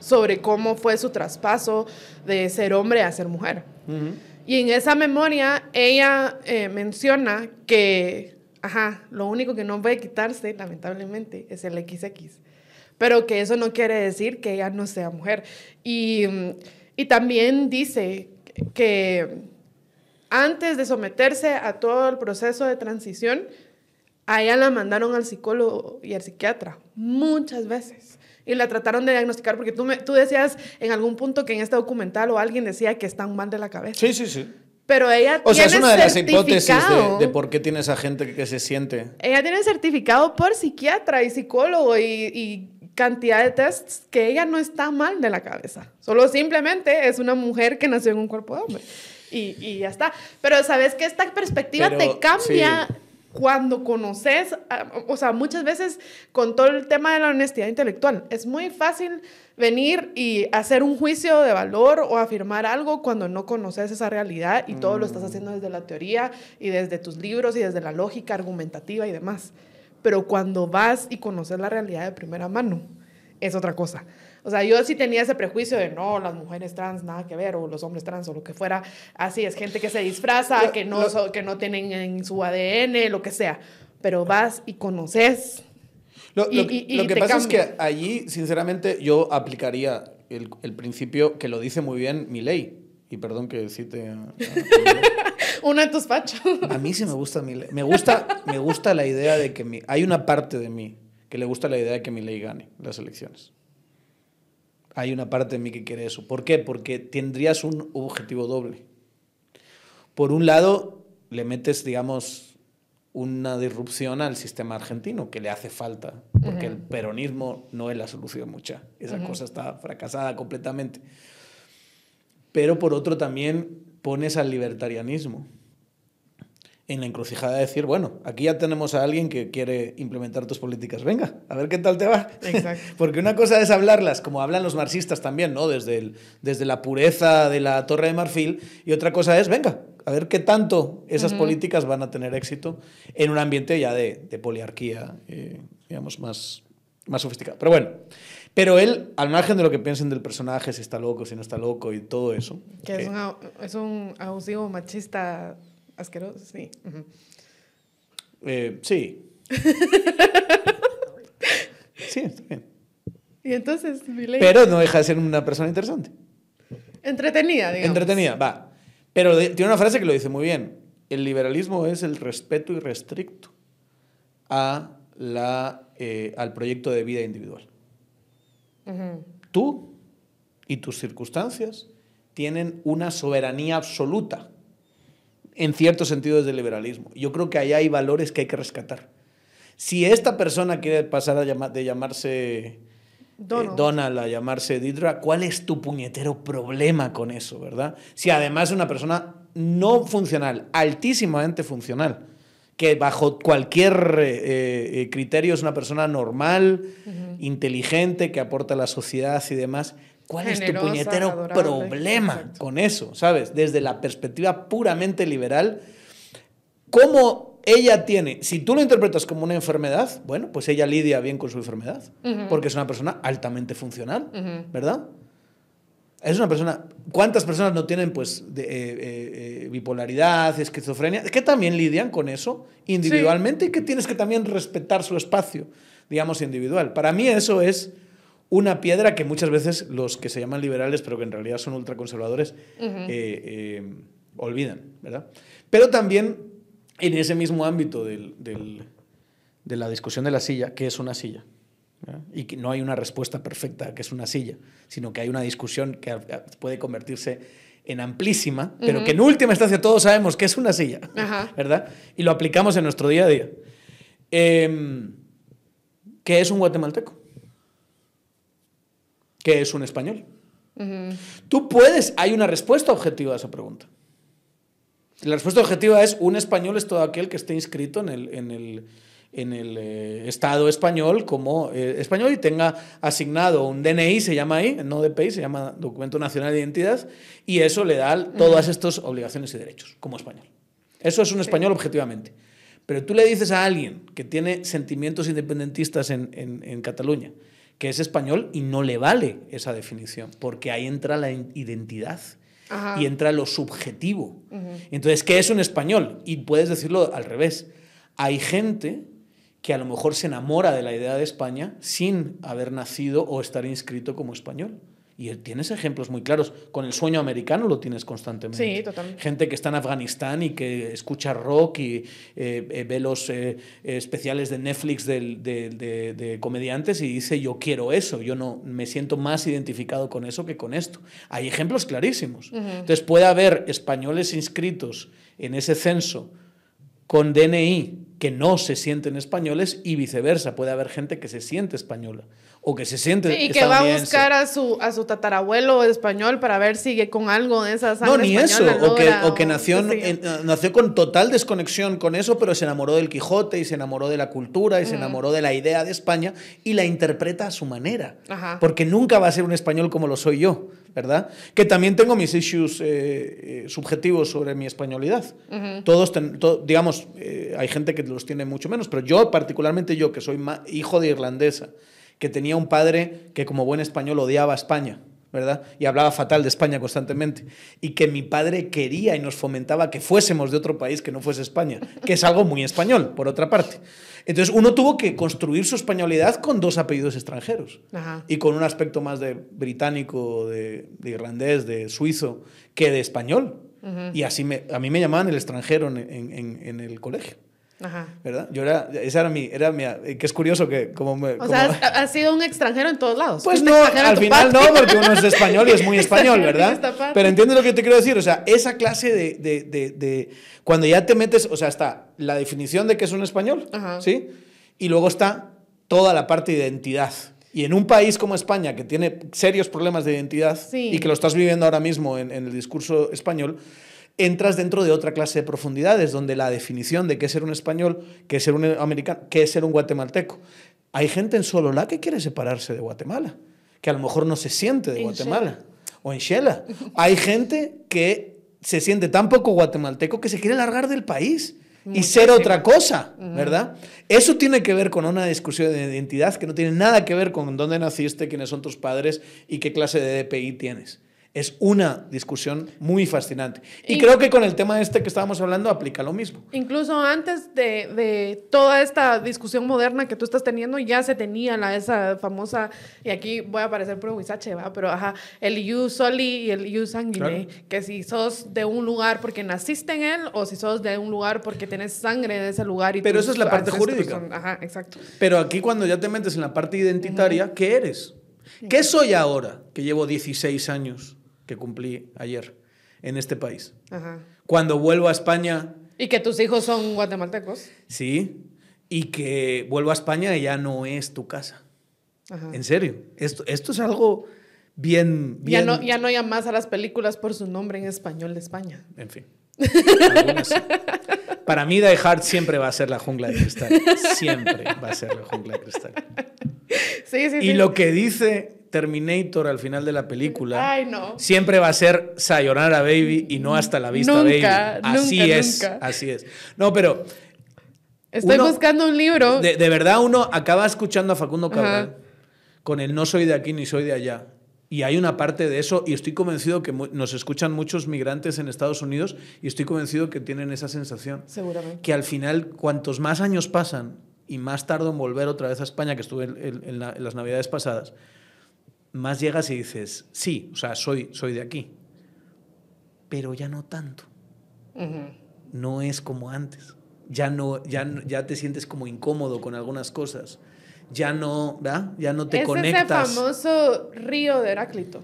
sobre cómo fue su traspaso de ser hombre a ser mujer. Y en esa memoria ella eh, menciona que Ajá, lo único que no puede quitarse, lamentablemente, es el XX. Pero que eso no quiere decir que ella no sea mujer. Y, y también dice que antes de someterse a todo el proceso de transición, a ella la mandaron al psicólogo y al psiquiatra muchas veces. Y la trataron de diagnosticar porque tú, me, tú decías en algún punto que en este documental o alguien decía que están mal de la cabeza. Sí, sí, sí. Pero ella o sea, es una de las hipótesis de, por qué tiene esa gente que se siente. Ella tiene certificado por psiquiatra y psicólogo y, cantidad de tests que ella no está mal de la cabeza. Solo simplemente es una mujer que nació en un cuerpo de hombre. Y, y ya está. Pero sabes que esta perspectiva te cambia cuando conoces, o sea, muchas veces con todo el tema de la honestidad intelectual, es muy fácil venir y hacer un juicio de valor o afirmar algo cuando no conoces esa realidad y todo lo estás haciendo desde la teoría y desde tus libros y desde la lógica argumentativa y demás. Pero cuando vas y conoces la realidad de primera mano, es otra cosa. O sea, yo sí tenía ese prejuicio de no, las mujeres trans nada que ver, o los hombres trans, o lo que fuera. Así es gente que se disfraza, que, no, que no tienen en su ADN, lo que sea. Pero vas y conoces. Lo, que pasa es que allí, sinceramente, yo aplicaría el, el, principio que lo dice muy bien mi ley. Y perdón que cite. A, Uno de tus fachos. A mí sí me gusta mi ley. Me gusta, me gusta la idea de que mi, hay una parte de mí que le gusta la idea de que mi ley gane las elecciones hay una parte de mí que quiere eso. ¿Por qué? Porque tendrías un objetivo doble. Por un lado, le metes, digamos, una disrupción al sistema argentino que le hace falta, porque el peronismo no es la solución mucha. Esa cosa está fracasada completamente. Pero por otro también pones al libertarianismo en la encrucijada de decir, bueno, aquí ya tenemos a alguien que quiere implementar tus políticas, venga, a ver qué tal te va. Exacto. Porque una cosa es hablarlas, como hablan los marxistas también, ¿no? Desde, el, desde la pureza de la Torre de Marfil, y otra cosa es, venga, a ver qué tanto esas políticas van a tener éxito en un ambiente ya de, poliarquía, eh, digamos, más, más sofisticado. Pero bueno, pero él, al margen de lo que piensen del personaje, si está loco, si no está loco y todo eso. Que es, un, es un abusivo machista Asqueroso, sí. Eh, sí. sí, está bien. Y entonces, Pero no deja de ser una persona interesante. Entretenida, digamos. Entretenida, va. Pero tiene una frase que lo dice muy bien. El liberalismo es el respeto irrestricto a la, eh, al proyecto de vida individual. Tú y tus circunstancias tienen una soberanía absoluta en cierto sentido desde el liberalismo. Yo creo que ahí hay valores que hay que rescatar. Si esta persona quiere pasar a de llamarse Donald. Donald a llamarse Didra, ¿cuál es tu puñetero problema con eso, verdad? Si además es una persona no funcional, altísimamente funcional, que bajo cualquier eh, eh, criterio es una persona normal, inteligente, que aporta a la sociedad y demás. ¿Cuál es tu Generosa, puñetero adorable. problema Exacto. con eso? ¿Sabes? Desde la perspectiva puramente liberal, ¿cómo ella tiene? Si tú lo interpretas como una enfermedad, bueno, pues ella lidia bien con su enfermedad, porque es una persona altamente funcional, ¿verdad? Es una persona. ¿Cuántas personas no tienen, pues, de, eh, eh, eh, bipolaridad, esquizofrenia? Que también lidian con eso individualmente y que tienes que también respetar su espacio, digamos, individual. Para mí, eso es una piedra que muchas veces los que se llaman liberales, pero que en realidad son ultraconservadores, eh, olvidan, ¿verdad? Pero también en ese mismo ámbito del- del- de la discusión de la silla, ¿qué es una silla? Y que no hay una respuesta perfecta a qué es una silla, sino que hay una discusión que puede convertirse en amplísima, pero que en última instancia todos sabemos qué es una silla, Ajá. ¿verdad? Y lo aplicamos en nuestro día a día. Em, ¿Qué es un guatemalteco? ¿Qué es un español? Tú puedes, hay una respuesta objetiva a esa pregunta. La respuesta objetiva es un español es todo aquel que esté inscrito en el, en el, en el eh, Estado español como eh, español y tenga asignado un DNI, se llama ahí, no DPI, se llama Documento Nacional de Identidad, y eso le da todas estas obligaciones y derechos como español. Eso es un español objetivamente. Pero tú le dices a alguien que tiene sentimientos independentistas en, en- en Cataluña que es español y no le vale esa definición, porque ahí entra la identidad Ajá. y entra lo subjetivo. Entonces, ¿qué es un español? Y puedes decirlo al revés. Hay gente que a lo mejor se enamora de la idea de España sin haber nacido o estar inscrito como español. Y tienes ejemplos muy claros. Con el sueño americano lo tienes constantemente. Sí, totalmente. Gente que está en Afganistán y que escucha rock y eh, eh, ve los eh, especiales de Netflix de, de- de comediantes y dice, yo quiero eso, yo no me siento más identificado con eso que con esto. Hay ejemplos clarísimos. Entonces puede haber españoles inscritos en ese censo con DNI que no se sienten españoles y viceversa. Puede haber gente que se siente española o que se siente Sí, y que va a buscar a su, a su tatarabuelo español para ver si con algo de esa No, sangre ni eso, o que, o que nació, en- eh, nació con total desconexión con eso, pero se enamoró del Quijote y se enamoró de la cultura y se enamoró de la idea de España y la interpreta a su manera. Ajá. Porque nunca va a ser un español como lo soy yo, ¿verdad? Que también tengo mis issues eh, eh, subjetivos sobre mi españolidad. Todos, ten- to- digamos, eh, hay gente que los tiene mucho menos, pero yo, particularmente yo, que soy hijo de irlandesa, que tenía un padre que como buen español odiaba a España, ¿verdad? Y hablaba fatal de España constantemente. Y que mi padre quería y nos fomentaba que fuésemos de otro país que no fuese España, que es algo muy español, por otra parte. Entonces uno tuvo que construir su españolidad con dos apellidos extranjeros Ajá. y con un aspecto más de británico, de, de irlandés, de suizo, que de español. Y así me, a mí me llamaban el extranjero en- en el colegio, Ajá. ¿verdad? Yo era, esa era mi, era mi, eh, que es curioso que como me... O como- sea, has, has sido un extranjero en todos lados. pues no, al final patria. no, porque uno es español y es muy español, ¿verdad? Pero entiendes lo que te quiero decir, o sea, esa clase de, de- de- de- Cuando ya te metes, o sea, está la definición de que es un español, Ajá. ¿sí? Y luego está toda la parte de identidad. Y en un país como España, que tiene serios problemas de identidad Sí. y que lo estás viviendo ahora mismo en, en el discurso español, entras dentro de otra clase de profundidades, donde la definición de qué es ser un español, qué es ser un americano, qué es ser un guatemalteco. Hay gente en Sololá que quiere separarse de Guatemala, que a lo mejor no se siente de En Guatemala. O en Shela. Hay gente que se siente tan poco guatemalteco que se quiere largar del país y ser otra cosa, ¿verdad? Eso tiene que ver con una discusión de identidad que no tiene nada que ver con dónde naciste, quiénes son tus padres y qué clase de DPI tienes. Es una discusión muy fascinante. Y, Y- creo que con el tema este que estábamos hablando aplica lo mismo. Incluso antes de, de toda esta discusión moderna que tú estás teniendo, ya se tenía la, esa famosa, y aquí voy a aparecer puro huizache, ¿va? Pero ajá, el ius soli y el ius sanguine, Claro. que si sos de un lugar porque naciste en él o si sos de un lugar porque tienes sangre de ese lugar. Y Pero tus esa es la parte jurídica. son- ajá, exacto. Pero aquí cuando ya te metes en la parte identitaria, ¿qué eres? ¿Qué soy ahora que llevo 16 años que cumplí ayer en este país? Ajá. Cuando vuelvo a España, Y que tus hijos son guatemaltecos. sí, y que vuelvo a España y ya no es tu casa. En serio. Esto, esto es algo bien... bien... Ya, no, ya no llamas a las películas por su nombre en español de España. En fin. Para mí Die Hard siempre va a ser la jungla de cristal. Siempre va a ser la jungla de cristal. Sí, sí, y lo que dice Terminator al final de la película Ay, no. siempre va a ser Sayonara Baby y no hasta la vista Nunca, Baby. Así nunca, es, nunca. así es. No, pero Estoy Uno- buscando un libro. de, de verdad uno acaba escuchando a Facundo Cabral Ajá. con el no soy de aquí ni soy de allá. Y hay una parte de eso, y estoy convencido que nos escuchan muchos migrantes en Estados Unidos, y estoy convencido que tienen esa sensación. Seguramente. que al final, cuantos más años pasan y más tardo en volver otra vez a España, que estuve en, en- en la- en las navidades pasadas, más llegas y dices, sí, o sea, soy, soy de aquí, pero ya no tanto, no es como antes, ya, no, ya, ya te sientes como incómodo con algunas cosas, ya no, ¿verdad? Ya no te es conectas. ese famoso río de Heráclito,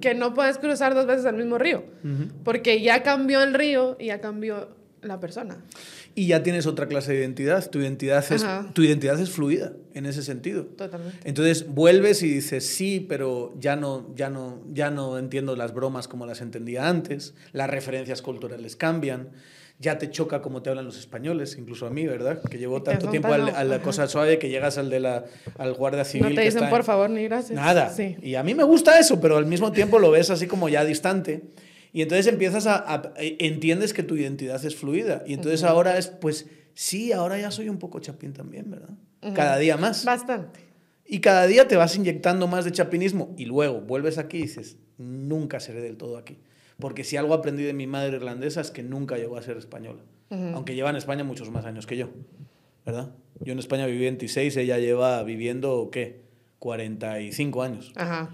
que no puedes cruzar dos veces el mismo río, porque ya cambió el río y ya cambió la persona. Y ya tienes otra clase de identidad, tu identidad es, Ajá. tu identidad es fluida en ese sentido. Totalmente. Entonces vuelves y dices, sí, pero ya no, ya, no, ya no entiendo las bromas como las entendía antes, las referencias culturales cambian, ya te choca como te hablan los españoles, incluso a mí, ¿verdad? Que llevo tanto tiempo al- a la cosa suave que llegas al, de la, al guardia civil. No te que dicen está por en- favor ni gracias. Nada. Sí. Y a mí me gusta eso, pero al mismo tiempo lo ves así como ya distante. Y entonces empiezas a, a- entiendes que tu identidad es fluida. Y entonces ahora es, pues sí, ahora ya soy un poco chapín también, ¿verdad? Cada día más. Bastante. Y cada día te vas inyectando más de chapinismo y luego vuelves aquí y dices, nunca seré del todo aquí. Porque si algo aprendí de mi madre irlandesa es que nunca llegó a ser española. Aunque lleva en España muchos más años que yo, ¿verdad? Yo en España viví 26, ella lleva viviendo, ¿qué? 45 años. Ajá.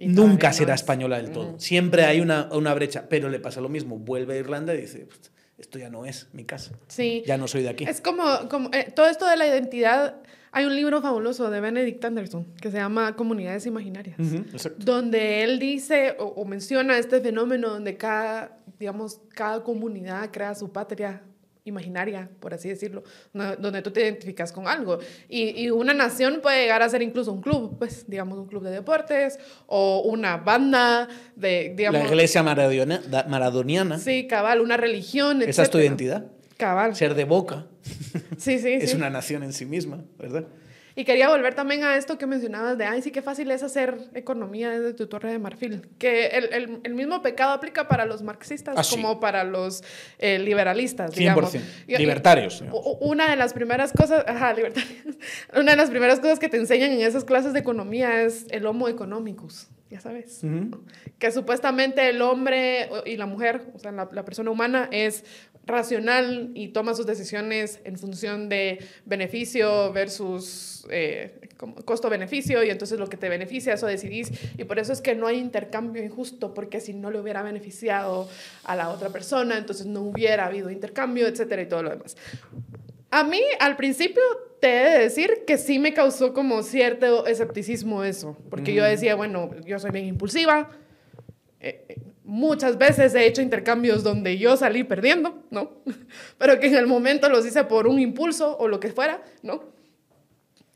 Nunca será española del todo. Siempre hay una, una brecha, pero le pasa lo mismo. Vuelve a Irlanda y dice, "Pues, esto ya no es mi casa. Sí. Ya no soy de aquí. Es como, como eh, todo esto de la identidad. Hay un libro fabuloso de Benedict Anderson que se llama Comunidades Imaginarias. Donde él dice o, o menciona este fenómeno donde cada, digamos, cada comunidad crea su patria imaginaria, por así decirlo, donde tú te identificas con algo. Y, y una nación puede llegar a ser incluso un club, pues, digamos, un club de deportes o una banda de, digamos... La iglesia maradona- maradoniana, Sí, cabal, una religión, esa es tu identidad. Cabal. Ser de boca Sí, sí, es sí. una nación en sí misma, ¿verdad? Y quería volver también a esto que mencionabas de, ay, sí, qué fácil es hacer economía desde tu torre de marfil. Que el, el, el mismo pecado aplica para los marxistas Ah, sí. como para los eh, liberalistas, digamos. 100%. Y- y- Libertarios, digamos. Una de las primeras cosas, ajá, libertarios. Una de las primeras cosas que te enseñan en esas clases de economía es el homo economicus, ya sabes. Ujú. Que supuestamente el hombre y la mujer, o sea, la, la persona humana es racional y toma sus decisiones en función de beneficio versus eh, costo-beneficio y entonces lo que te beneficia, eso decidís. Y por eso es que no hay intercambio injusto, porque si no le hubiera beneficiado a la otra persona, entonces no hubiera habido intercambio, etcétera, y todo lo demás. A mí, al principio, te he de decir que sí me causó como cierto escepticismo eso, porque yo decía, bueno, yo soy bien impulsiva, eh, eh, muchas veces he hecho intercambios donde yo salí perdiendo, ¿no? Pero que en el momento los hice por un impulso o lo que fuera, ¿no?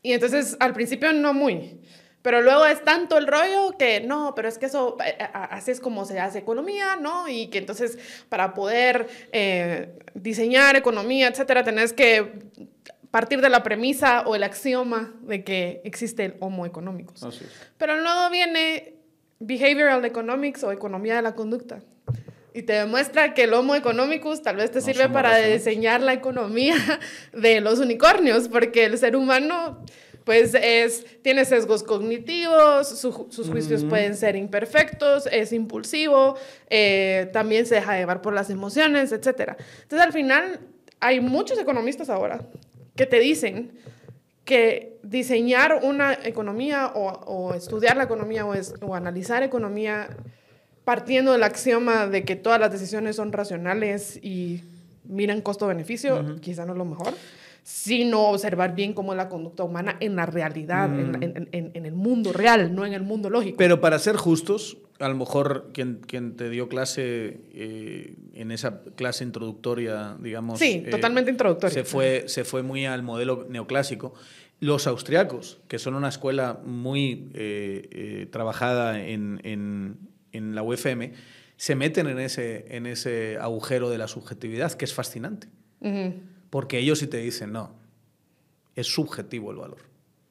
Y entonces al principio no muy. Pero luego es tanto el rollo que no, pero es que eso, eh, a- así es como se hace economía, ¿no? Y que entonces para poder eh, diseñar economía, etcétera, tenés que partir de la premisa o el axioma de que existe el homo es. Pero luego viene behavioral economics o economía de la conducta. Y te demuestra que el Homo economicus tal vez te No sirve para diseñar la economía de los unicornios, porque el ser humano pues es, tiene sesgos cognitivos, su- sus juicios pueden ser imperfectos, es impulsivo, eh, también se deja llevar por las emociones, etc. Entonces al final hay muchos economistas ahora que te dicen que diseñar una economía o, o estudiar la economía o, es- o analizar economía partiendo del axioma de que todas las decisiones son racionales y miran costo-beneficio, quizá no es lo mejor, sino observar bien cómo es la conducta humana en la realidad, Mm. en, en- en el mundo real, no en el mundo lógico. Pero para ser justos, a lo mejor quien, quien te dio clase eh, en esa clase introductoria, digamos. Sí, eh, totalmente introductoria. Se fue, se fue muy al modelo neoclásico. Los austriacos, que son una escuela muy eh, trabajada en, en- en la UFM, se meten en ese, en ese agujero de la subjetividad, que es fascinante. Ujú. Porque ellos sí te dicen, no, es subjetivo el valor.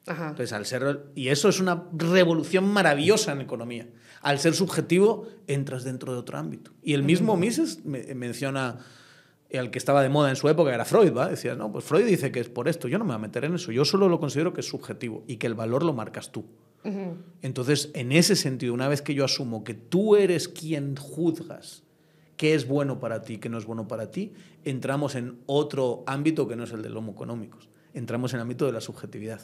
Ajá. Entonces, al ser. Y eso es una revolución maravillosa en economía. Al ser subjetivo, entras dentro de otro ámbito. Y el mismo Mises me- menciona al que estaba de moda en su época, era Freud, ¿va? Decía, no, pues Freud dice que es por esto. Yo no me voy a meter en eso. Yo solo lo considero que es subjetivo y que el valor lo marcas tú. Entonces, en ese sentido, una vez que yo asumo que tú eres quien juzgas qué es bueno para ti, qué no es bueno para ti, entramos en otro ámbito que no es el del homo económicos. Entramos en el ámbito de la subjetividad.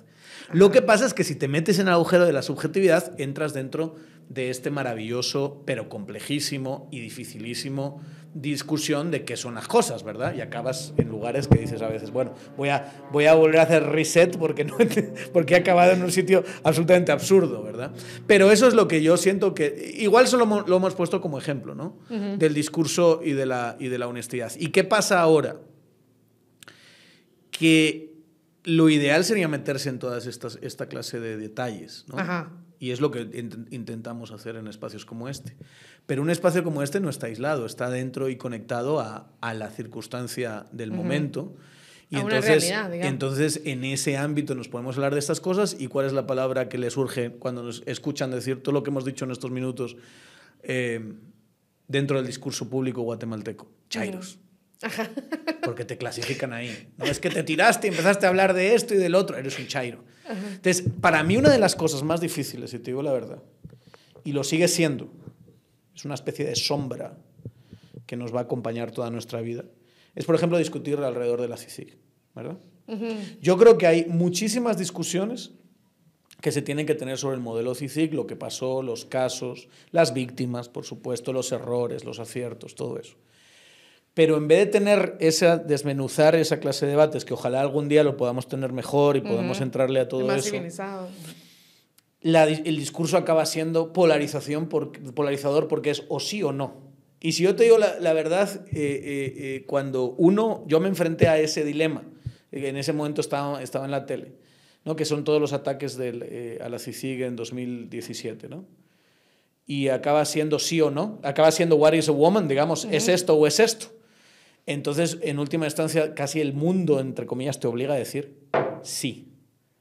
Lo que pasa es que si te metes en el agujero de la subjetividad, entras dentro de este maravilloso, pero complejísimo y dificilísimo discusión de qué son las cosas, ¿verdad? Y acabas en lugares que dices a veces, bueno, voy a, voy a volver a hacer reset porque, no, porque he acabado en un sitio absolutamente absurdo, ¿verdad? Pero eso es lo que yo siento que, igual solo lo hemos puesto como ejemplo, ¿no? Del discurso y de, la, y de la honestidad. ¿Y qué pasa ahora? Que lo ideal sería meterse en todas estas esta clase de detalles, ¿no? Ajá. Y es lo que int- intentamos hacer en espacios como este. Pero un espacio como este no está aislado, está dentro y conectado a, a la circunstancia del momento. Y A entonces, realidad, entonces, en ese ámbito nos podemos hablar de estas cosas y cuál es la palabra que le surge cuando nos escuchan decir todo lo que hemos dicho en estos minutos eh, dentro del discurso público guatemalteco. Chairos. Porque te clasifican ahí. No es que te tiraste y empezaste a hablar de esto y del otro, eres un chairo. Entonces, para mí una de las cosas más difíciles, si te digo la verdad, y lo sigue siendo, es una especie de sombra que nos va a acompañar toda nuestra vida, es, por ejemplo, discutir alrededor de la CICIG, ¿verdad? Yo creo que hay muchísimas discusiones que se tienen que tener sobre el modelo CICIG, lo que pasó, los casos, las víctimas, por supuesto, los errores, los aciertos, todo eso. Pero en vez de tener esa, desmenuzar esa clase de debates, que ojalá algún día lo podamos tener mejor y podamos Ujú. entrarle a todo más eso, civilizado. la el discurso acaba siendo polarización por, polarizador porque es o sí o no. Y si yo te digo la, la verdad, eh, eh, eh, cuando uno, yo me enfrenté a ese dilema, eh, en ese momento estaba, estaba en la tele, ¿no? que son todos los ataques del, eh, a la CICIG en 2017, ¿no? y acaba siendo sí o no, acaba siendo what is a woman, digamos, es esto o es esto. Entonces, en última instancia, casi el mundo, entre comillas, te obliga a decir sí.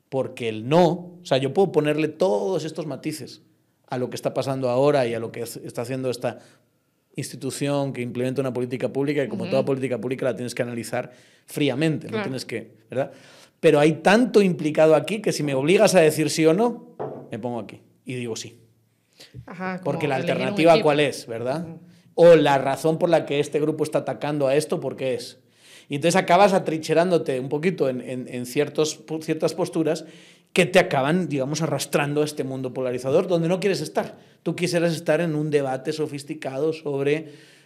Porque el no, o sea, yo puedo ponerle todos estos matices a lo que está pasando ahora y a lo que es- está haciendo esta institución que implementa una política pública y como toda política pública la tienes que analizar fríamente, no tienes que, ¿verdad? Pero hay tanto implicado aquí que si me obligas a decir sí o no, me pongo aquí y digo sí. Ajá, Porque la alternativa cuál es, ¿verdad? O la razón por la que este grupo está atacando a esto, ¿por qué es? Y entonces acabas atrincherándote un poquito en, en- en ciertos, pu- ciertas posturas que te acaban, digamos, arrastrando a este mundo polarizador donde no quieres estar. Tú quisieras estar en un debate sofisticado sobre,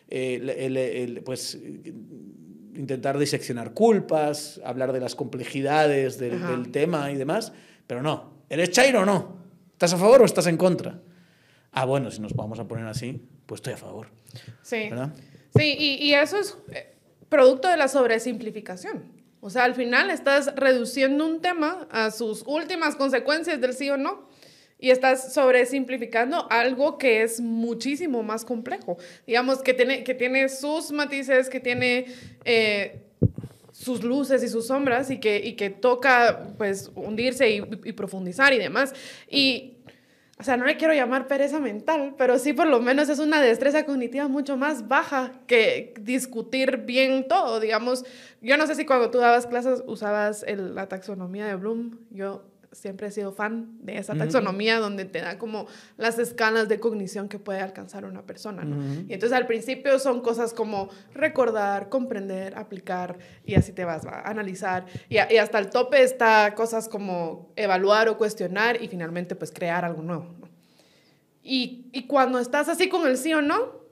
eh, el- el- el- pues, intentar diseccionar culpas, hablar de las complejidades del, del tema y demás, pero no. ¿Eres chairo o no? ¿Estás a favor o estás en contra? Ah, bueno, si nos vamos a poner así, pues estoy a favor. Sí. ¿Verdad? Sí, y, y eso es eh, producto de la sobresimplificación. O sea, al final estás reduciendo un tema a sus últimas consecuencias del sí o no. Y estás sobresimplificando algo que es muchísimo más complejo. Digamos, que tiene, que tiene sus matices, que tiene eh, sus luces y sus sombras y que, y que toca pues hundirse y, y profundizar y demás. Y o sea, no le quiero llamar pereza mental, pero sí por lo menos es una destreza cognitiva mucho más baja que discutir bien todo, digamos. Yo no sé si cuando tú dabas clases usabas el- la taxonomía de Bloom. Yo siempre he sido fan de esa taxonomía donde te da como las escalas de cognición que puede alcanzar una persona. ¿no? Y entonces al principio son cosas como recordar, comprender, aplicar y así te vas va, a analizar. Y, a- y hasta el tope está cosas como evaluar o cuestionar y finalmente pues crear algo nuevo. ¿no? Y, y cuando estás así con el sí o no,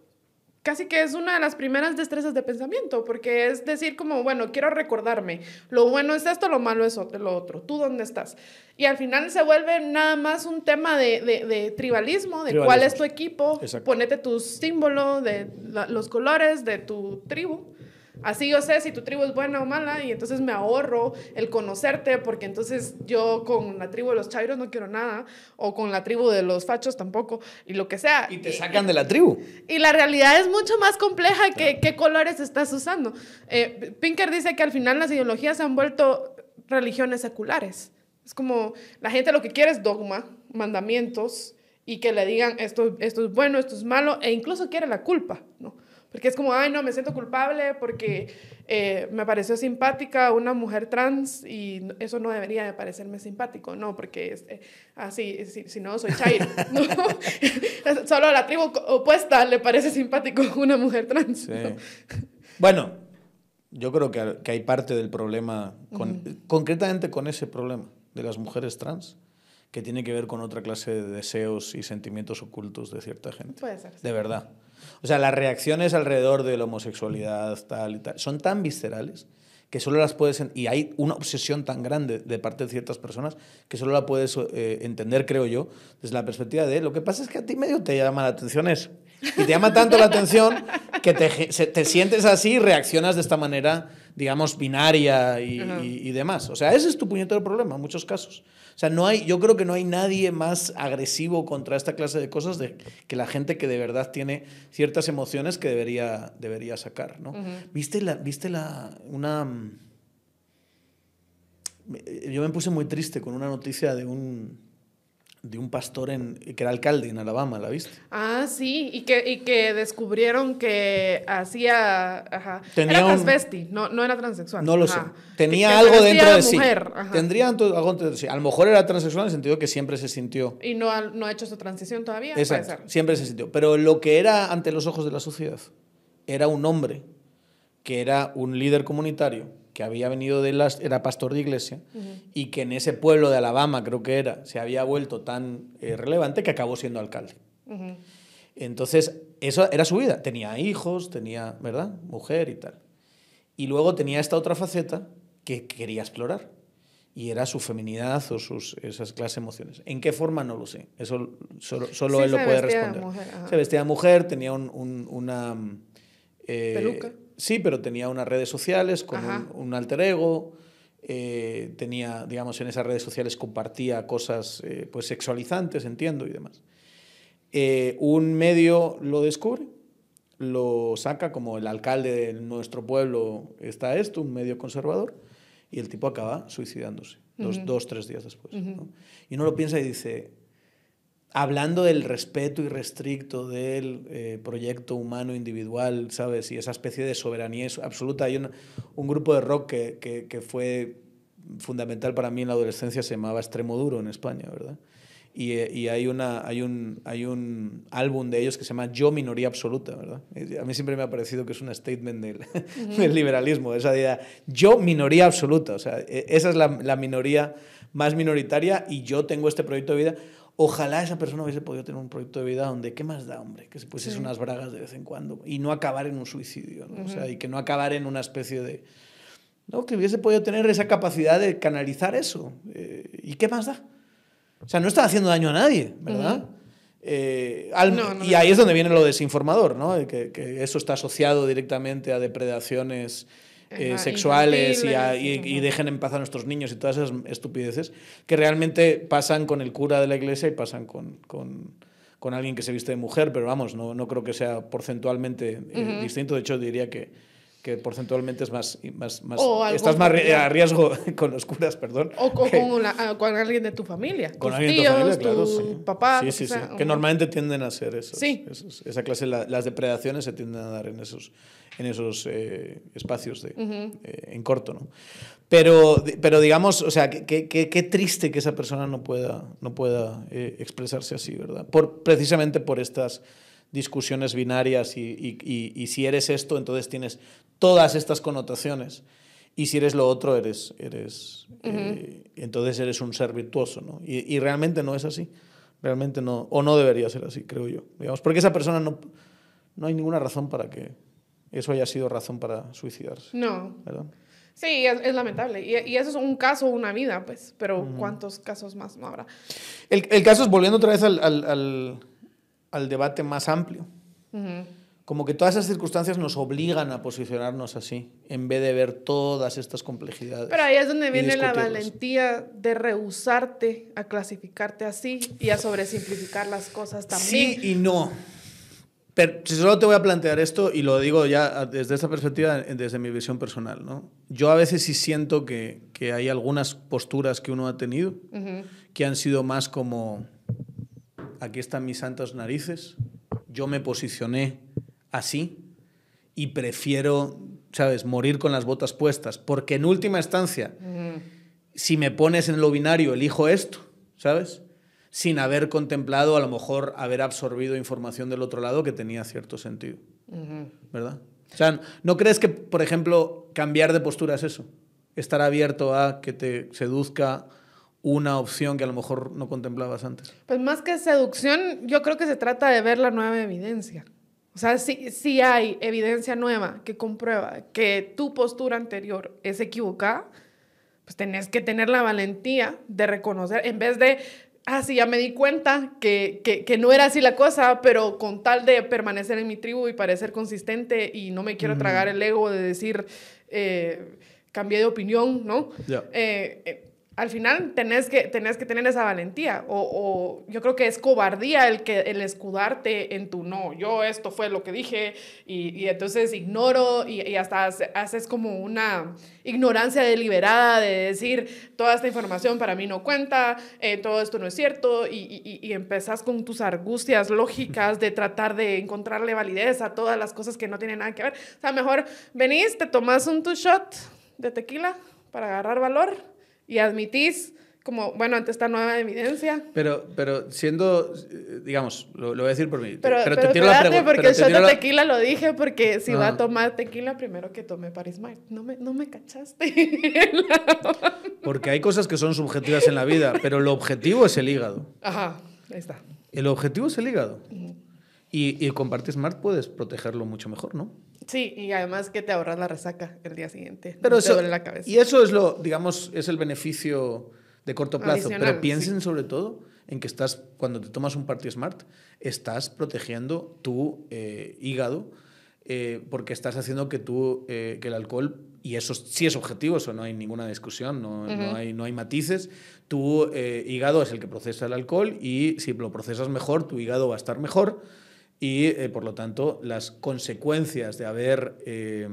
casi que es una de las primeras destrezas de pensamiento, porque es decir como, bueno, quiero recordarme, lo bueno es esto, lo malo es lo otro, tú dónde estás. Y al final se vuelve nada más un tema de, de, tribalismo, de cuál es tu equipo, ponete tu símbolo de los colores de tu tribu Así yo sé si tu tribu es buena o mala y entonces me ahorro el conocerte porque entonces yo con la tribu de los chairos no quiero nada o con la tribu de los fachos tampoco y lo que sea. Y te sacan de la tribu. Y la realidad es mucho más compleja que qué colores estás usando. Eh, Pinker dice que al final las ideologías se han vuelto religiones seculares. Es como la gente lo que quiere es dogma, mandamientos y que le digan esto, esto es bueno, esto es malo e incluso quiere la culpa, ¿no? Porque es como, ay, no, me siento culpable porque eh, me pareció simpática una mujer trans y eso no debería de parecerme simpático, no, porque es, eh, así, ah, si, si, no, soy chairo. ¿no? Solo a la tribu opuesta le parece simpático una mujer trans. Bueno, yo creo que, que, hay parte del problema, con, concretamente con ese problema de las mujeres trans, que tiene que ver con otra clase de deseos y sentimientos ocultos de cierta gente. Puede ser. De verdad. O sea, las reacciones alrededor de la homosexualidad, tal y tal, son tan viscerales que solo las puedes... Y hay una obsesión tan grande de parte de ciertas personas que solo la puedes eh, entender, creo yo, desde la perspectiva de... Lo que pasa es que a ti medio te llama la atención eso. Y te llama tanto la atención que te, te sientes así y reaccionas de esta manera, digamos, binaria y, y, demás. O sea, ese es tu puñetero problema en muchos casos. O sea, no hay, yo creo que no hay nadie más agresivo contra esta clase de cosas de, que la gente que de verdad tiene ciertas emociones que debería, debería sacar, ¿no? ¿Viste, la, ¿Viste la, una... Yo me puse muy triste con una noticia de un de un pastor en, que era alcalde en Alabama, ¿la viste? Ah, sí, y que, y que descubrieron que hacía... Ajá. Tenía era transvesti, no, no era transexual. No lo sé. Tenía algo dentro de, sí. Tendría algo dentro de sí. A lo mejor era transexual en el sentido que siempre se sintió... Y no ha, no ha hecho su transición todavía. Exacto, siempre se sintió. Pero lo que era ante los ojos de la sociedad era un hombre que era un líder comunitario que había venido de las, era pastor de iglesia y que en ese pueblo de Alabama, creo que era, se había vuelto tan eh, relevante que acabó siendo alcalde. Entonces, eso era su vida. Tenía hijos, tenía, ¿verdad? Mujer y tal. Y luego tenía esta otra faceta que quería explorar. Y era su feminidad o sus, esas clases de emociones. ¿En qué forma? No lo sé. Eso solo, él lo puede responder. se vestía de mujer, tenía un, una... Eh, Peluca Sí, pero tenía unas redes sociales con un, alter ego. Eh, tenía, digamos, en esas redes sociales compartía cosas eh, pues sexualizantes, entiendo, y demás. Eh, un medio lo descubre, lo saca como el alcalde de nuestro pueblo está esto, un medio conservador, y el tipo acaba suicidándose dos, dos tres días después. Y uno lo piensa y dice, hablando del respeto irrestricto del eh, proyecto humano individual, ¿sabes? Y esa especie de soberanía absoluta. Hay un, grupo de rock que, que, fue fundamental para mí en la adolescencia, se llamaba Extremo Duro en España, ¿verdad? Y, eh, y, hay, una, hay, un, hay un álbum de ellos que se llama Yo Minoría Absoluta, ¿verdad? A mí siempre me ha parecido que es un statement del, del liberalismo, esa idea, yo minoría absoluta, o sea, e, esa es la, la minoría más minoritaria y yo tengo este proyecto de vida. Ojalá esa persona hubiese podido tener un proyecto de vida donde, ¿qué más da, hombre? Que se pusiese unas bragas de vez en cuando y no acabar en un suicidio, ¿no? O sea, y que no acabar en una especie de... ¿no? Que hubiese podido tener esa capacidad de canalizar eso. Eh, ¿Y qué más da? O sea, no está haciendo daño a nadie, ¿verdad? Eh, y ahí es donde viene lo desinformador, ¿no? Que, que, eso está asociado directamente a depredaciones eh, sexuales y, dejen en paz a nuestros niños y todas esas estupideces que realmente pasan con el cura de la iglesia y pasan con, con, con alguien que se viste de mujer, pero vamos, no, no creo que sea porcentualmente eh, distinto. De hecho, diría que, que porcentualmente es más, más, más estás más a riesgo con los curas, perdón. O con, con, alguien de tu familia. Con alguien de tu familia, claro, sí. papá. Sí, sí, sí. Que normalmente tienden a ser eso. Sí. esa clase, las depredaciones se tienden a dar en esos en esos eh, espacios de, eh, en corto. ¿no? Pero, pero digamos, o sea, qué triste que esa persona no pueda, no pueda eh, expresarse así, ¿verdad? Por, precisamente por estas discusiones binarias y, y, y, si eres esto, entonces tienes todas estas connotaciones. Y si eres lo otro, eres, eres entonces eres un ser virtuoso, ¿no? Y, y, realmente no es así. Realmente no, o no debería ser así, creo yo. Digamos, porque esa persona no, no hay ninguna razón para que eso haya sido razón para suicidarse. No. ¿verdad? Sí, es, es lamentable. Y, y, eso es un caso, una vida, pues. Pero ¿cuántos casos más no habrá? El, el, caso es, volviendo otra vez al, al, al, al debate más amplio, uh -huh. Como que todas esas circunstancias nos obligan a posicionarnos así, en vez de ver todas estas complejidades. Pero ahí es donde viene la valentía de rehusarte a clasificarte así y a sobresimplificar las cosas también. Sí y no. Pero si solo te voy a plantear esto, y lo digo ya desde esta perspectiva, desde mi visión personal, ¿no? Yo a veces sí siento que, que hay algunas posturas que uno ha tenido uh -huh. que han sido más como, aquí están mis santas narices, yo me posicioné así y prefiero, ¿sabes?, morir con las botas puestas, porque en última instancia, uh -huh. si me pones en lo binario, elijo esto, ¿sabes? sin haber contemplado, a lo mejor haber absorbido información del otro lado que tenía cierto sentido. Uh -huh. ¿Verdad? O sea, ¿no crees que, por ejemplo, cambiar de postura es eso? Estar abierto a que te seduzca una opción que a lo mejor no contemplabas antes. Pues más que seducción, yo creo que se trata de ver la nueva evidencia. O sea, si, si hay evidencia nueva que comprueba que tu postura anterior es equivocada, pues tenés que tener la valentía de reconocer, en vez de ah, sí, ya me di cuenta que, que, que, no era así la cosa, pero con tal de permanecer en mi tribu y parecer consistente y no me quiero tragar el ego de decir, eh, cambié de opinión, ¿no? Yeah. Eh, eh, al final tenés que, tenés que tener esa valentía. O, o, yo creo que es cobardía el, que, el escudarte en tu no. Yo esto fue lo que dije y, y entonces ignoro y, y hasta haces como una ignorancia deliberada de decir toda esta información para mí no cuenta, eh, todo esto no es cierto y, y, empezás con tus argucias lógicas de tratar de encontrarle validez a todas las cosas que no tienen nada que ver. O sea, mejor venís, te tomás un two shot de tequila para agarrar valor y admitís como, bueno, ante esta nueva evidencia. Pero, pero siendo, digamos, lo, lo voy a decir por mí. Pero, pero, te tiro la pregunta. porque el shot de tequila lo dije, porque si ah. va a tomar tequila, primero que tome Paris Mart. No me, no me cachaste. porque hay cosas que son subjetivas en la vida, pero el objetivo es el hígado. Ajá, ahí está. El objetivo es el hígado. Uh -huh. Y, y con Party Smart puedes protegerlo mucho mejor, ¿no? Sí, y además que te ahorras la resaca el día siguiente. Pero no eso, te duele la cabeza. Y eso es lo, digamos, es el beneficio de corto plazo. Adicional, pero piensen sí. sobre todo en que estás, cuando te tomas un Party Smart, estás protegiendo tu eh, hígado eh, porque estás haciendo que, tú, eh, que el alcohol, y eso sí es objetivo, eso no hay ninguna discusión, no, uh -huh. no, hay, no hay matices, tu eh, hígado es el que procesa el alcohol y si lo procesas mejor, tu hígado va a estar mejor y eh, por lo tanto las consecuencias de haber eh,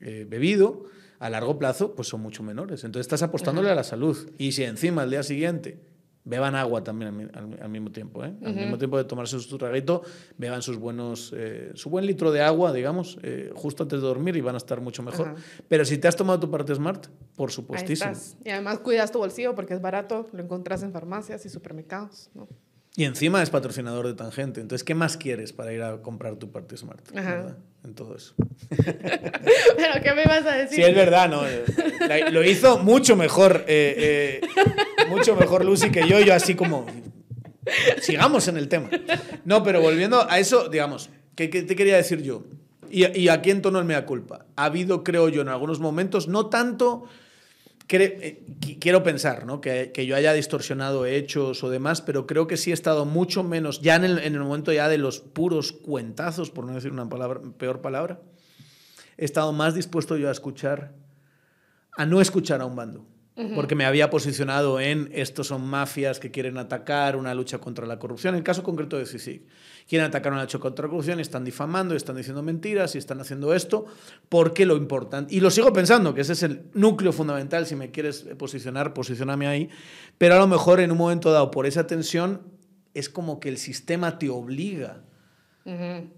eh, bebido a largo plazo pues son mucho menores. Entonces estás apostándole a la salud y si encima al día siguiente beban agua también al, al, al mismo tiempo, al mismo tiempo de tomarse su traguito, beban sus buenos, su buen litro de agua, digamos, justo antes de dormir y van a estar mucho mejor. Pero si te has tomado tu parte Smart, por supuestísimo. Y además cuidas tu bolsillo porque es barato, lo encontrás en farmacias y supermercados, ¿no? Y encima es patrocinador de Tangente. Entonces, ¿qué más quieres para ir a comprar tu parte Smart? ¿verdad? En todo eso. ¿Pero qué me ibas a decir? Sí, es verdad, ¿no? La, lo hizo mucho mejor, eh, eh, mucho mejor Lucy que yo. Yo así como, sigamos en el tema. No, pero volviendo a eso, digamos, ¿qué, qué te quería decir yo? Y, y aquí en tono el mea culpa. Ha habido, creo yo, en algunos momentos, no tanto quiero pensar ¿no? que, que, yo haya distorsionado hechos o demás, pero creo que sí he estado mucho menos, ya en el, en el, momento ya de los puros cuentazos, por no decir una palabra, peor palabra, he estado más dispuesto yo a escuchar, a no escuchar a un bando. Porque me había posicionado en estos son mafias que quieren atacar una lucha contra la corrupción. En el caso concreto de CICIG, quieren atacar una lucha contra corrupción, están difamando, están diciendo mentiras y están haciendo esto, porque lo importante, y lo sigo pensando, que ese es el núcleo fundamental, si me quieres posicionar, posicioname ahí, pero a lo mejor en un momento dado, por esa tensión, es como que el sistema te obliga, uh -huh.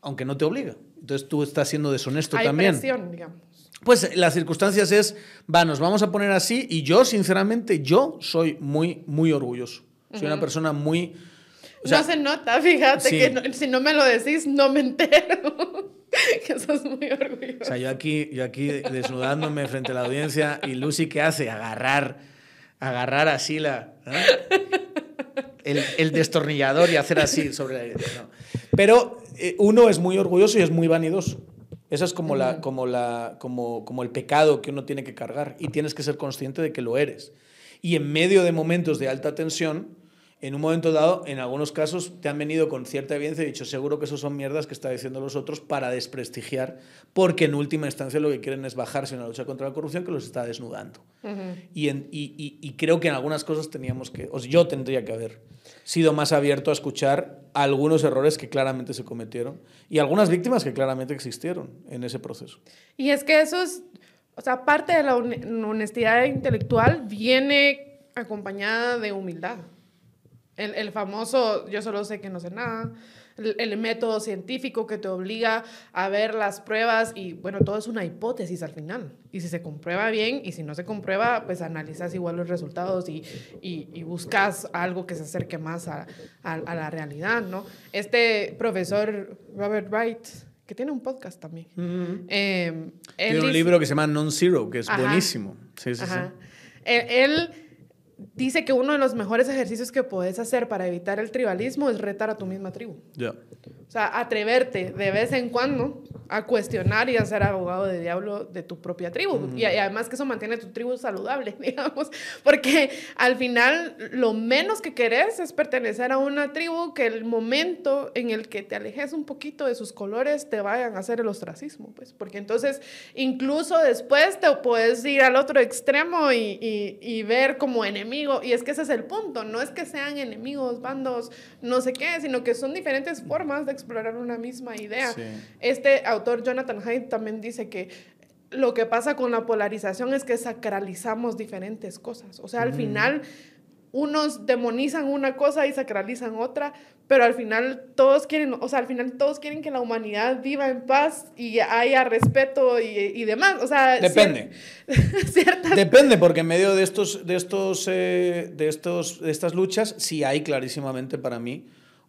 aunque no te obliga. Entonces tú estás siendo deshonesto Hay también. Presión, digamos. Pues las circunstancias es, va, nos vamos a poner así y yo, sinceramente, yo soy muy, muy orgulloso. Soy uh -huh. una persona muy... O sea, no se nota, fíjate, sí. que no, si no me lo decís, no me entero. que sos muy orgulloso. O sea, yo aquí, yo aquí desnudándome frente a la audiencia y Lucy, ¿qué hace? Agarrar, agarrar así la... El, el, destornillador y hacer así sobre la... No. Pero eh, uno es muy orgulloso y es muy vanidoso. Eso es como, la, como, la, como, como el pecado que uno tiene que cargar y tienes que ser consciente de que lo eres. Y en medio de momentos de alta tensión, en un momento dado, en algunos casos, te han venido con cierta evidencia y dicho, seguro que eso son mierdas que está diciendo los otros para desprestigiar, porque en última instancia lo que quieren es bajarse en la lucha contra la corrupción que los está desnudando. y, en, y, y, creo que en algunas cosas teníamos que, o yo tendría que haber sido más abierto a escuchar algunos errores que claramente se cometieron y algunas víctimas que claramente existieron en ese proceso. Y es que eso es, o sea, parte de la honestidad intelectual viene acompañada de humildad. El, el, famoso yo solo sé que no sé nada, el, el, método científico que te obliga a ver las pruebas y bueno, todo es una hipótesis al final. Y si se comprueba bien y si no se comprueba, pues analizas igual los resultados y, y, y buscas algo que se acerque más a, a, a, la realidad, ¿no? Este profesor Robert Wright, que tiene un podcast también. Eh, tiene un libro que se llama Non-Zero, que es Ajá. buenísimo. Sí, sí, Ajá. sí. él, él dice que uno de los mejores ejercicios que puedes hacer para evitar el tribalismo es retar a tu misma tribu. Yeah. O sea, atreverte de vez en cuando a cuestionar y a ser abogado de diablo de tu propia tribu. Mm. Y, y, además que eso mantiene tu tribu saludable, digamos. Porque al final lo menos que querés es pertenecer a una tribu que el momento en el que te alejes un poquito de sus colores te vayan a hacer el ostracismo. Pues. Porque entonces incluso después te puedes ir al otro extremo y, y, y ver como enemigo. Y es que ese es el punto. No es que sean enemigos, bandos, no sé qué, sino que son diferentes formas de explorar una misma idea. Sí. Este autor Jonathan Haidt también dice que lo que pasa con la polarización es que sacralizamos diferentes cosas. O sea, al mm. final unos demonizan una cosa y sacralizan otra, pero al final todos quieren, o sea, al final todos quieren que la humanidad viva en paz y haya respeto y, y demás. O sea, depende. Cier Depende, porque en medio de estos, de estos, eh, de estos, de estas luchas, sí hay clarísimamente para mí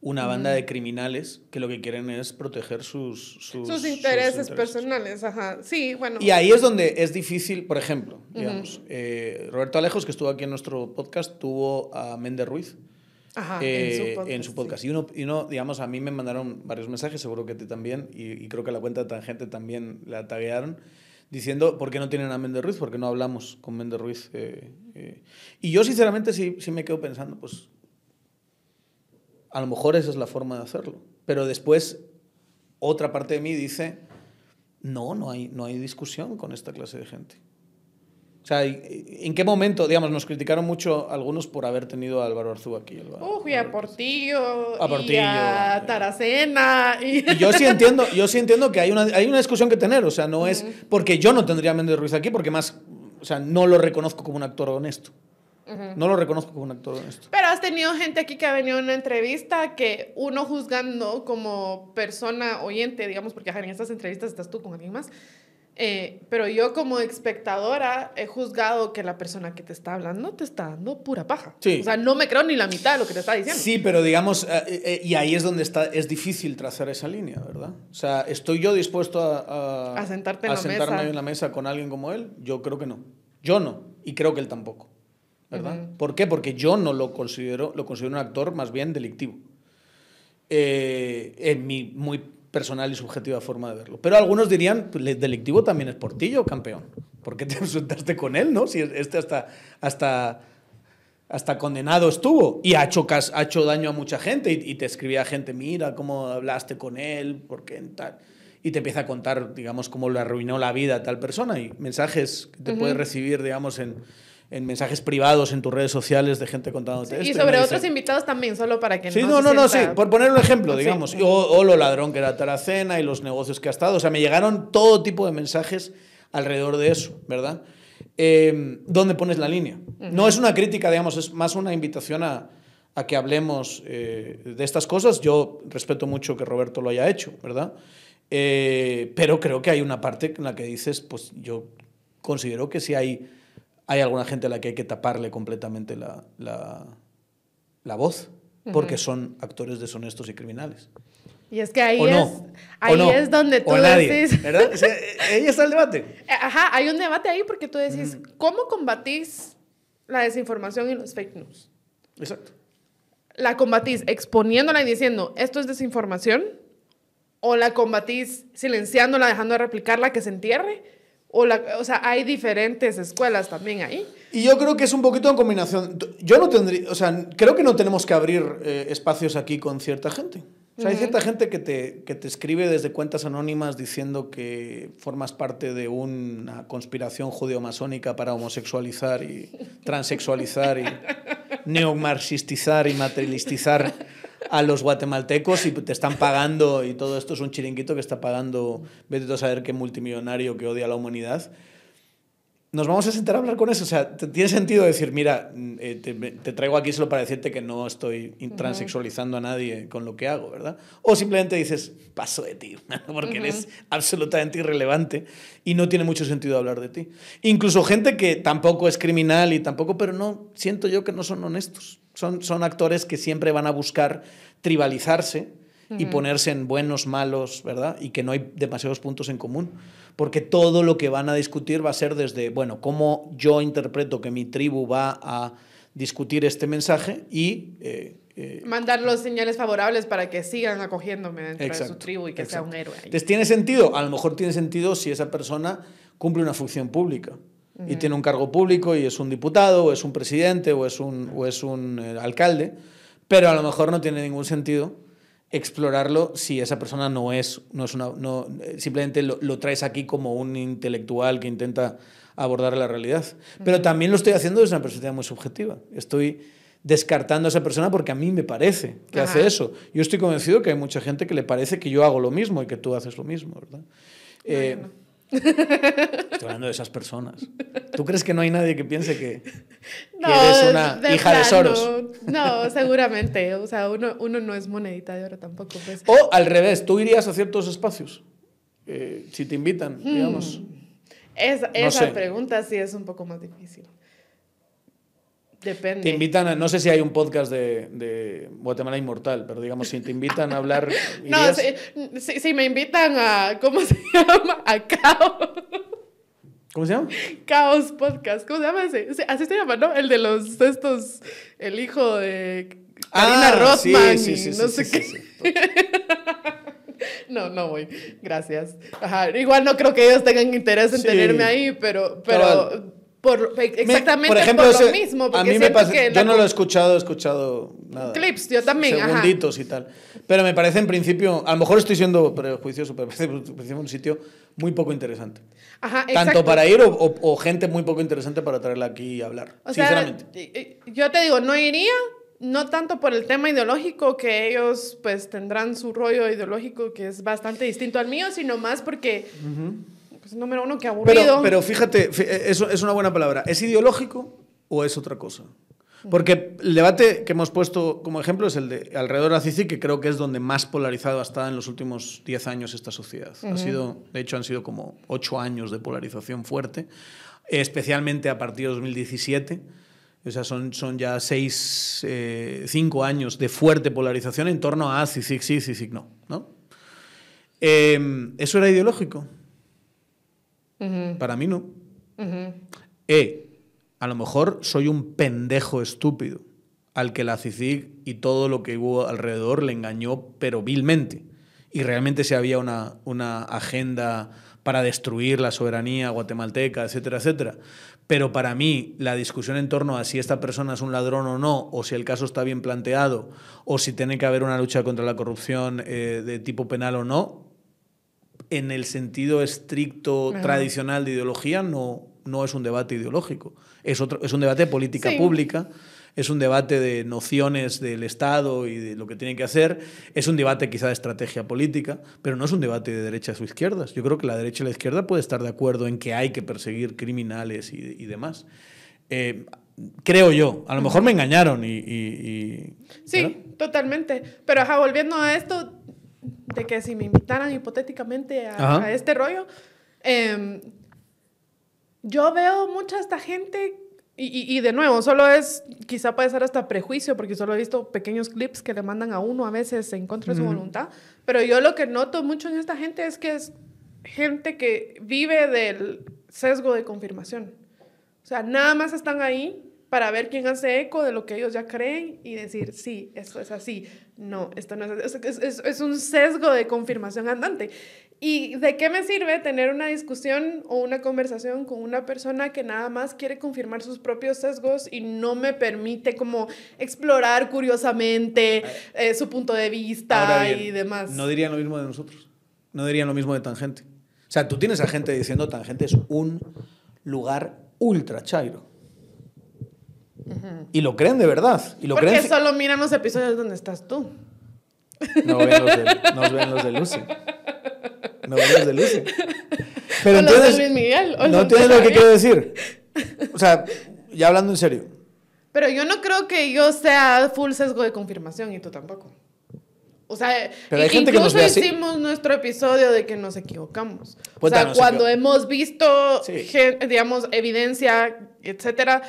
una banda de criminales que lo que quieren es proteger sus, sus, sus, intereses, sus intereses, personales. Ajá. Sí, bueno. Y ahí es donde es difícil, por ejemplo, digamos, uh -huh. eh, Roberto Alejos, que estuvo aquí en nuestro podcast, tuvo a Méndez Ruiz. Ajá, eh, en, su podcast, en su podcast. Sí. Y, uno, y uno, digamos, a mí me mandaron varios mensajes, seguro que a ti también, y, y creo que a la cuenta de Tangente también la taguearon, diciendo por qué no tienen a Méndez Ruiz, por qué no hablamos con Méndez Ruiz. Eh, eh. y yo, sinceramente, sí, sí me quedo pensando, pues a lo mejor esa es la forma de hacerlo. Pero después, otra parte de mí dice, no, no hay, no hay discusión con esta clase de gente. O sea, ¿en qué momento, digamos, nos criticaron mucho algunos por haber tenido a Álvaro Arzú aquí? Uf, y a Portillo, a Portillo, y a Taracena. Y... y... yo sí entiendo, yo sí entiendo que hay una, hay una discusión que tener, o sea, no es, porque yo no tendría a Méndez Ruiz aquí, porque más, o sea, no lo reconozco como un actor honesto. Uh -huh. No lo reconozco como un actor honesto. Pero has tenido gente aquí que ha venido a una entrevista que uno juzgando como persona oyente, digamos, porque en estas entrevistas estás tú con alguien más, eh, pero yo como espectadora he juzgado que la persona que te está hablando te está dando pura paja. Sí. O sea, no me creo ni la mitad de lo que te está diciendo. Sí, pero digamos, eh, eh, y ahí es donde está, es difícil trazar esa línea, ¿verdad? O sea, ¿estoy yo dispuesto a, a, a sentarte en a la sentarme mesa. en la mesa con alguien como él? Yo creo que no. Yo no, y creo que él tampoco. ¿Verdad? Uh -huh. ¿Por qué? Porque yo no lo considero, lo considero un actor más bien delictivo. Eh, en mi muy personal y subjetiva forma de verlo. Pero algunos dirían, pues, delictivo también es Portillo, campeón. ¿Por qué te enfrentaste con él, no? Si este hasta, hasta, hasta condenado estuvo y ha hecho, ha hecho daño a mucha gente y, y te escribía gente, mira cómo hablaste con él, por qué tal y te empieza a contar, digamos, cómo le arruinó la vida a tal persona y mensajes que te uh -huh. puedes recibir, digamos, en, en mensajes privados en tus redes sociales de gente contándote sí, esto. Y sobre y otros dice, invitados también, solo para que sí, no. no, no, sienta... no, sí, por poner un ejemplo, digamos. Sí. O, o, lo ladrón que era Taracena y los negocios que ha estado. O sea, me llegaron todo tipo de mensajes alrededor de eso, ¿verdad? Eh, ¿Dónde pones la línea? Uh -huh. No es una crítica, digamos, es más una invitación a, a que hablemos eh, de estas cosas. Yo respeto mucho que Roberto lo haya hecho, ¿verdad? Eh, pero creo que hay una parte en la que dices, pues yo considero que si hay, hay alguna gente a la que hay que taparle completamente la, la, la voz, porque uh -huh. son actores deshonestos y criminales. Y es que ahí, es, ahí no, es donde tú decís... ¿Verdad? O sea, ahí está el debate. Ajá, hay un debate ahí porque tú decís, mm. ¿cómo combatís la desinformación y los fake news? Exacto. ¿La combatís exponiéndola y diciendo, esto es desinformación? ¿O la combatís silenciándola, dejando de replicarla, que se entierre? O, la, o sea, hay diferentes escuelas también ahí. Y yo creo que es un poquito en combinación. Yo no tendría, o sea, creo que no tenemos que abrir eh, espacios aquí con cierta gente. O sea, hay cierta gente que te, que te escribe desde cuentas anónimas diciendo que formas parte de una conspiración judeo-masónica para homosexualizar y transexualizar y neomarxistizar y materialistizar a los guatemaltecos y te están pagando y todo esto es un chiringuito que está pagando, vete a saber qué multimillonario que odia a la humanidad nos vamos a sentar a hablar con eso. O sea, tiene sentido decir, mira, mm, eh, te, traigo aquí solo para decirte que no estoy transexualizando a nadie con lo que hago, ¿verdad? O simplemente dices, paso de ti, porque eres absolutamente irrelevante y no tiene mucho sentido hablar de ti. Incluso gente que tampoco es criminal y tampoco, pero no, siento yo que no son honestos. Son, son actores que siempre van a buscar tribalizarse y ponerse en buenos, malos, ¿verdad? Y que no hay demasiados puntos en común porque todo lo que van a discutir va a ser desde, bueno, cómo yo interpreto que mi tribu va a discutir este mensaje y... Eh, eh, Mandar los señales favorables para que sigan acogiéndome dentro de su tribu y que sea un héroe. Entonces, ¿tiene sentido? A lo mejor tiene sentido si esa persona cumple una función pública y tiene un cargo público y es un diputado o es un presidente o es un, o es un eh, alcalde, pero a lo mejor no tiene ningún sentido explorarlo si esa persona no es, no es una, no, simplemente lo, traes aquí como un intelectual que intenta abordar la realidad. Pero también lo estoy haciendo desde una perspectiva muy subjetiva. Estoy descartando a esa persona porque a mí me parece que hace eso. Yo estoy convencido que hay mucha gente que le parece que yo hago lo mismo y que tú haces lo mismo, ¿verdad? Eh, Estoy hablando de esas personas. ¿Tú crees que no hay nadie que piense que, eres una hija de Soros? No, seguramente. O sea, uno, uno, no es monedita de oro tampoco. Pues. O al revés, tú irías a ciertos espacios. Eh, si te invitan, hmm. digamos. esa pregunta sí es un poco más difícil. Depende. Te invitan a, no sé si hay un podcast de, de Guatemala Inmortal, pero digamos, si te invitan a hablar... no, si, si, me invitan a, ¿cómo se llama? A Caos. ¿Cómo se llama? Caos Podcast. ¿Cómo se llama ese? Así se llama, ¿no? El de los, estos, el hijo de Karina ah, Rothman sí, sí, sí, no sé qué. No, no voy. Gracias. Ajá. Igual no creo que ellos tengan interés en tenerme ahí, pero, pero por, exactamente por, ejemplo, por lo mismo. A mí me pasa, yo no lo he escuchado, he escuchado nada. Clips, yo también. Segunditos y tal. Pero me parece en principio, a lo mejor estoy siendo prejuicioso, pero me parece un sitio muy poco interesante. Ajá, Tanto para ir o, gente muy poco interesante para traerla aquí y hablar. O sinceramente. Sea, yo te digo, no iría, no tanto por el tema ideológico, que ellos pues tendrán su rollo ideológico que es bastante distinto al mío, sino más porque pues número uno, que aburrido. Pero, pero fíjate, eso es una buena palabra. ¿Es ideológico o es otra cosa? Porque el debate que hemos puesto como ejemplo es el de alrededor de la CICI, que creo que es donde más polarizado ha estado en los últimos 10 años esta sociedad. ha sido, de hecho, han sido como 8 años de polarización fuerte, especialmente a partir de 2017. O sea, son, son ya 6, 5 eh, años de fuerte polarización en torno a CICIC sí, CICIC no. ¿no? Eh, ¿Eso era ideológico? Para mí no. Eh, a lo mejor soy un pendejo estúpido al que la CICIG y todo lo que hubo alrededor le engañó, pero vilmente. Y realmente se había una, una agenda para destruir la soberanía guatemalteca, etcétera, etcétera. Pero para mí, la discusión en torno a si esta persona es un ladrón o no, o si el caso está bien planteado, o si tiene que haber una lucha contra la corrupción eh, de tipo penal o no, en el sentido estricto tradicional de ideología no, no es un debate ideológico. Es, otro, es un debate de política pública, es un debate de nociones del Estado y de lo que tiene que hacer, es un debate quizá de estrategia política, pero no es un debate de derechas o izquierdas. Yo creo que la derecha y la izquierda puede estar de acuerdo en que hay que perseguir criminales y, demás. Eh, creo yo, a lo mejor me engañaron y... sí, totalmente. Pero volviendo a esto, de que si me invitaran hipotéticamente a, este rollo, em, yo veo mucha esta gente, y, y, de nuevo, solo es, quizá puede ser hasta prejuicio, porque solo he visto pequeños clips que le mandan a uno a veces en contra de su voluntad, pero yo lo que noto mucho en esta gente es que es gente que vive del sesgo de confirmación. O sea, nada más están ahí para ver quién hace eco de lo que ellos ya creen y decir, sí, esto es así. No, esto no es. Es, es, es un sesgo de confirmación andante. ¿Y de qué me sirve tener una discusión o una conversación con una persona que nada más quiere confirmar sus propios sesgos y no me permite como explorar curiosamente eh, su punto de vista y demás? No dirían lo mismo de nosotros. No dirían lo mismo de Tangente. O sea, tú tienes a gente diciendo Tangente es un lugar ultra chairo. Y lo creen de verdad. Y lo Porque creen... solo miran los episodios donde estás tú. No ven los de, no ven los de Lucy. No ven los de Lucy. Pero O los de entonces, Luis Miguel, o no los entiendes lo que quiero decir. O sea, ya hablando en serio. Pero yo no creo que yo sea full sesgo de confirmación y tú tampoco. O sea, Pero hay que nos incluso así. hicimos nuestro episodio de que nos equivocamos. o sea, cuando hemos visto, Sí. digamos, evidencia, etcétera,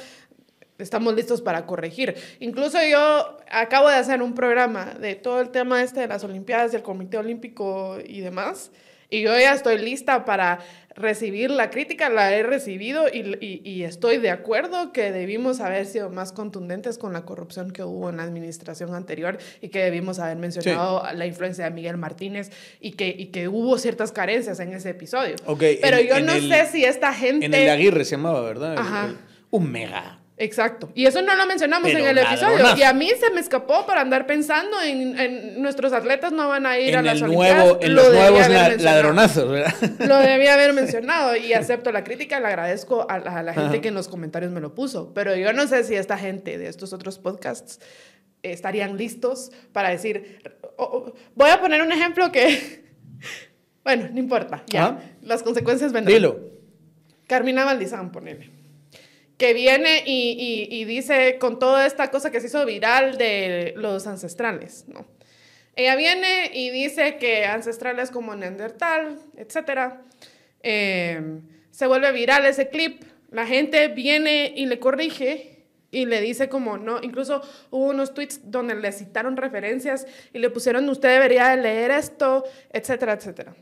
estamos listos para corregir. Incluso yo acabo de hacer un programa de todo el tema este de las Olimpiadas, del Comité Olímpico y demás. Y yo ya estoy lista para recibir la crítica, la he recibido y, y- y estoy de acuerdo que debimos haber sido más contundentes con la corrupción que hubo en la administración anterior y que debimos haber mencionado la influencia de Miguel Martínez y que, y que hubo ciertas carencias en ese episodio. Ok, Pero en- yo en no el- sé si esta gente... En el Aguirre se llamaba, ¿verdad? El- Ajá. el- un mega. Exacto. Y eso no lo mencionamos Pero en el episodio. Y a mí se me escapó para andar pensando en, en nuestros atletas no van a ir a En, las el nuevo, en Lo los nuevos la- ladronazos, ¿verdad? Lo debía haber mencionado y acepto la crítica, le agradezco a la, a la gente Ajá. que en los comentarios me lo puso, pero yo no sé si esta gente de estos otros podcasts estarían listos para decir, voy a poner un ejemplo que, bueno, no importa, ya, Ajá. las consecuencias vendrán. Dilo. Carmina Valdizán, ponele. Que viene y, dice con toda esta cosa que se hizo viral de los ancestrales, ¿no? Ella viene y dice que ancestrales como Neandertal, etc. se vuelve viral ese clip. La gente viene y le corrige y le dice como, no, incluso hubo unos tweets donde le citaron referencias y le pusieron, usted debería de leer esto, etcétera, etcétera.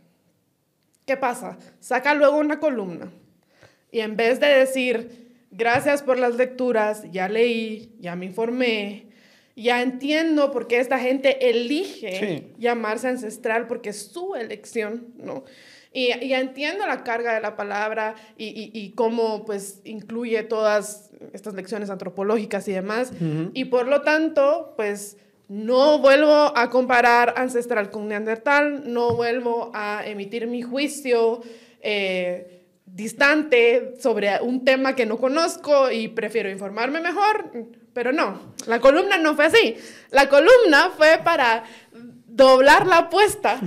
¿Qué pasa? Saca luego una columna y en vez de decir, gracias por las lecturas, ya leí, ya me informé, ya entiendo por qué esta gente elige Sí. llamarse ancestral, porque es su elección, ¿no? Y ya entiendo la carga de la palabra y, y- y cómo pues incluye todas estas lecciones antropológicas y demás. Y por lo tanto, pues no vuelvo a comparar ancestral con neandertal, no vuelvo a emitir mi juicio eh, distante sobre un tema que no conozco y prefiero informarme mejor, pero no, la columna no fue así. La columna fue para doblar la apuesta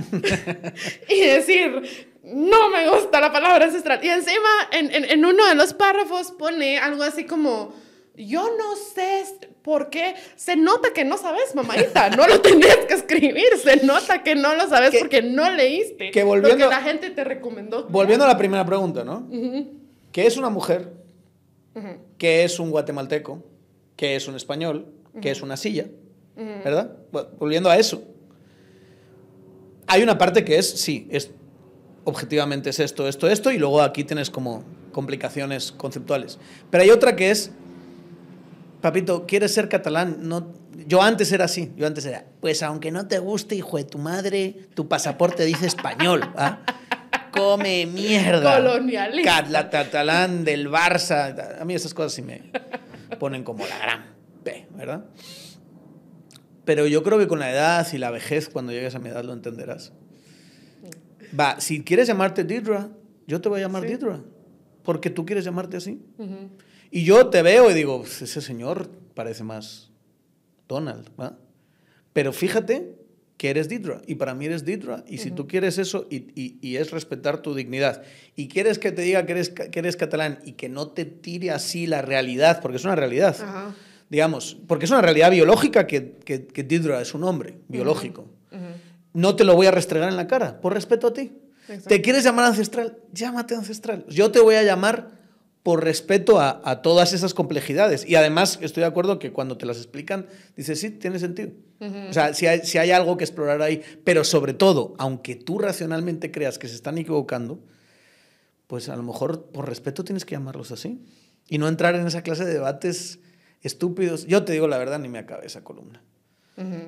y decir, no me gusta la palabra ancestral. Y encima, en, en, en uno de los párrafos pone algo así como, yo no sé por qué, se nota que no sabes, mamadita, no lo tenías que escribir, se nota que no lo sabes Que- porque no leíste que volviendo- lo que la gente te recomendó. Volviendo a la primera pregunta, ¿no? ¿Qué es una mujer? ¿Qué es un guatemalteco? ¿Qué es un español? ¿Qué es una silla? ¿Verdad? Bueno, volviendo a eso. Hay una parte que es, sí, es objetivamente es esto, esto, esto, y luego aquí tienes como complicaciones conceptuales. Pero hay otra que es, papito, ¿quieres ser catalán? No, yo antes era así, yo antes era, pues aunque no te guste, hijo de tu madre, tu pasaporte dice español, ¿ah? Come mierda. Colonialista. Cat- catalán del Barça. A mí esas cosas sí me ponen como la gran P, ¿verdad? Pero yo creo que con la edad y la vejez, cuando llegues a mi edad, lo entenderás. Va, si quieres llamarte Didra, yo te voy a llamar Sí. Didra. Porque tú quieres llamarte así. Y yo te veo y digo, "Pues ese señor parece más Donald, ¿va? Pero fíjate que eres Didra y para mí eres Didra. Y si tú quieres eso y, y- y es respetar tu dignidad y quieres que te diga que eres, que eres catalán y que no te tire así la realidad, porque es una realidad, digamos, porque es una realidad biológica que, que, que Didra es un hombre biológico. No te lo voy a restregar en la cara, por respeto a ti. Exacto. ¿Te quieres llamar ancestral? Llámate ancestral. Yo te voy a llamar por respeto a, a todas esas complejidades. Y además estoy de acuerdo que cuando te las explican, dices, sí, tiene sentido. O sea, si hay, si hay algo que explorar ahí, pero sobre todo, aunque tú racionalmente creas que se están equivocando, pues a lo mejor por respeto tienes que llamarlos así. Y no entrar en esa clase de debates estúpidos. Yo te digo la verdad, ni me acabé esa columna.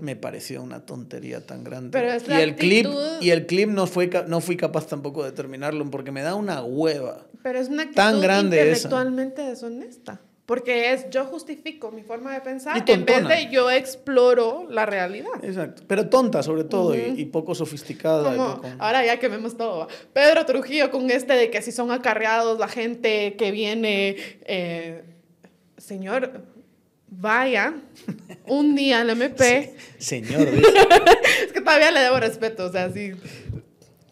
Me pareció una tontería tan grande. Pero es y la el clip actitud- y el clip no fue no fui capaz tampoco de terminarlo porque me da una hueva. Pero es una actitud Tan grande esa. intelectualmente deshonesta. Porque es yo justifico mi forma de pensar Y en vez de yo exploro la realidad. Exacto. Pero tonta sobre todo y- y, poco sofisticada. y poco- ahora ya que vemos todo. Pedro Trujillo con este de que si son acarreados la gente que viene, eh, señor, vaya un día al MP. Señor. Es que todavía le debo respeto, o sea, sí.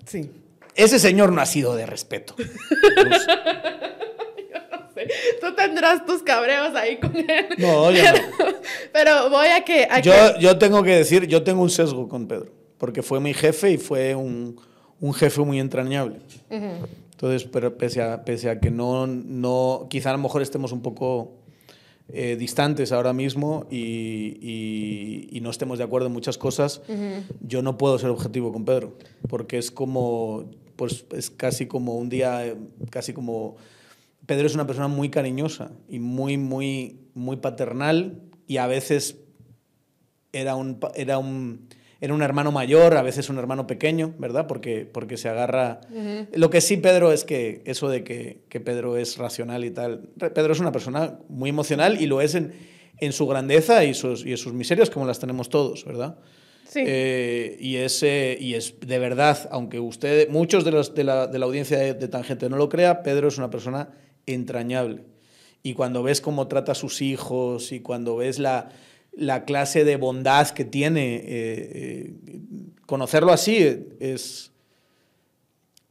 Sí. ese señor no ha sido de respeto. No sé. Tú tendrás tus cabreos ahí con él. No, yo no. Pero voy a que. a Yo, que- yo tengo que decir, yo tengo un sesgo con Pedro, porque fue mi jefe y fue un, un jefe muy entrañable. Entonces, pero pese a, pese a que no, no, quizá a lo mejor estemos un poco eh, distantes ahora mismo y, y- y no estemos de acuerdo en muchas cosas, yo no puedo ser objetivo con Pedro, porque es como, pues es casi como un día, casi como... Pedro es una persona muy cariñosa y muy, muy, muy paternal y a veces era un, era un, era un hermano mayor, a veces un hermano pequeño, ¿verdad? Porque, porque se agarra... Lo que sí, Pedro, es que eso de que, que Pedro es racional y tal. Pedro es una persona muy emocional y lo es en, en su grandeza y sus, y en sus miserias, como las tenemos todos, ¿verdad? Sí. Eh, y, es, eh, y es de verdad, aunque usted, muchos de, los, de, la, de la audiencia de, de Tangente no lo crea, Pedro es una persona entrañable. Y cuando ves cómo trata a sus hijos y cuando ves la, la clase de bondad que tiene, eh, eh, conocerlo así es...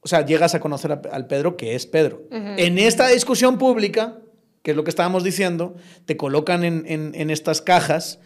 O sea, llegas a conocer a- al Pedro que es Pedro. En esta discusión pública, que es lo que estábamos diciendo, te colocan en, en- en estas cajas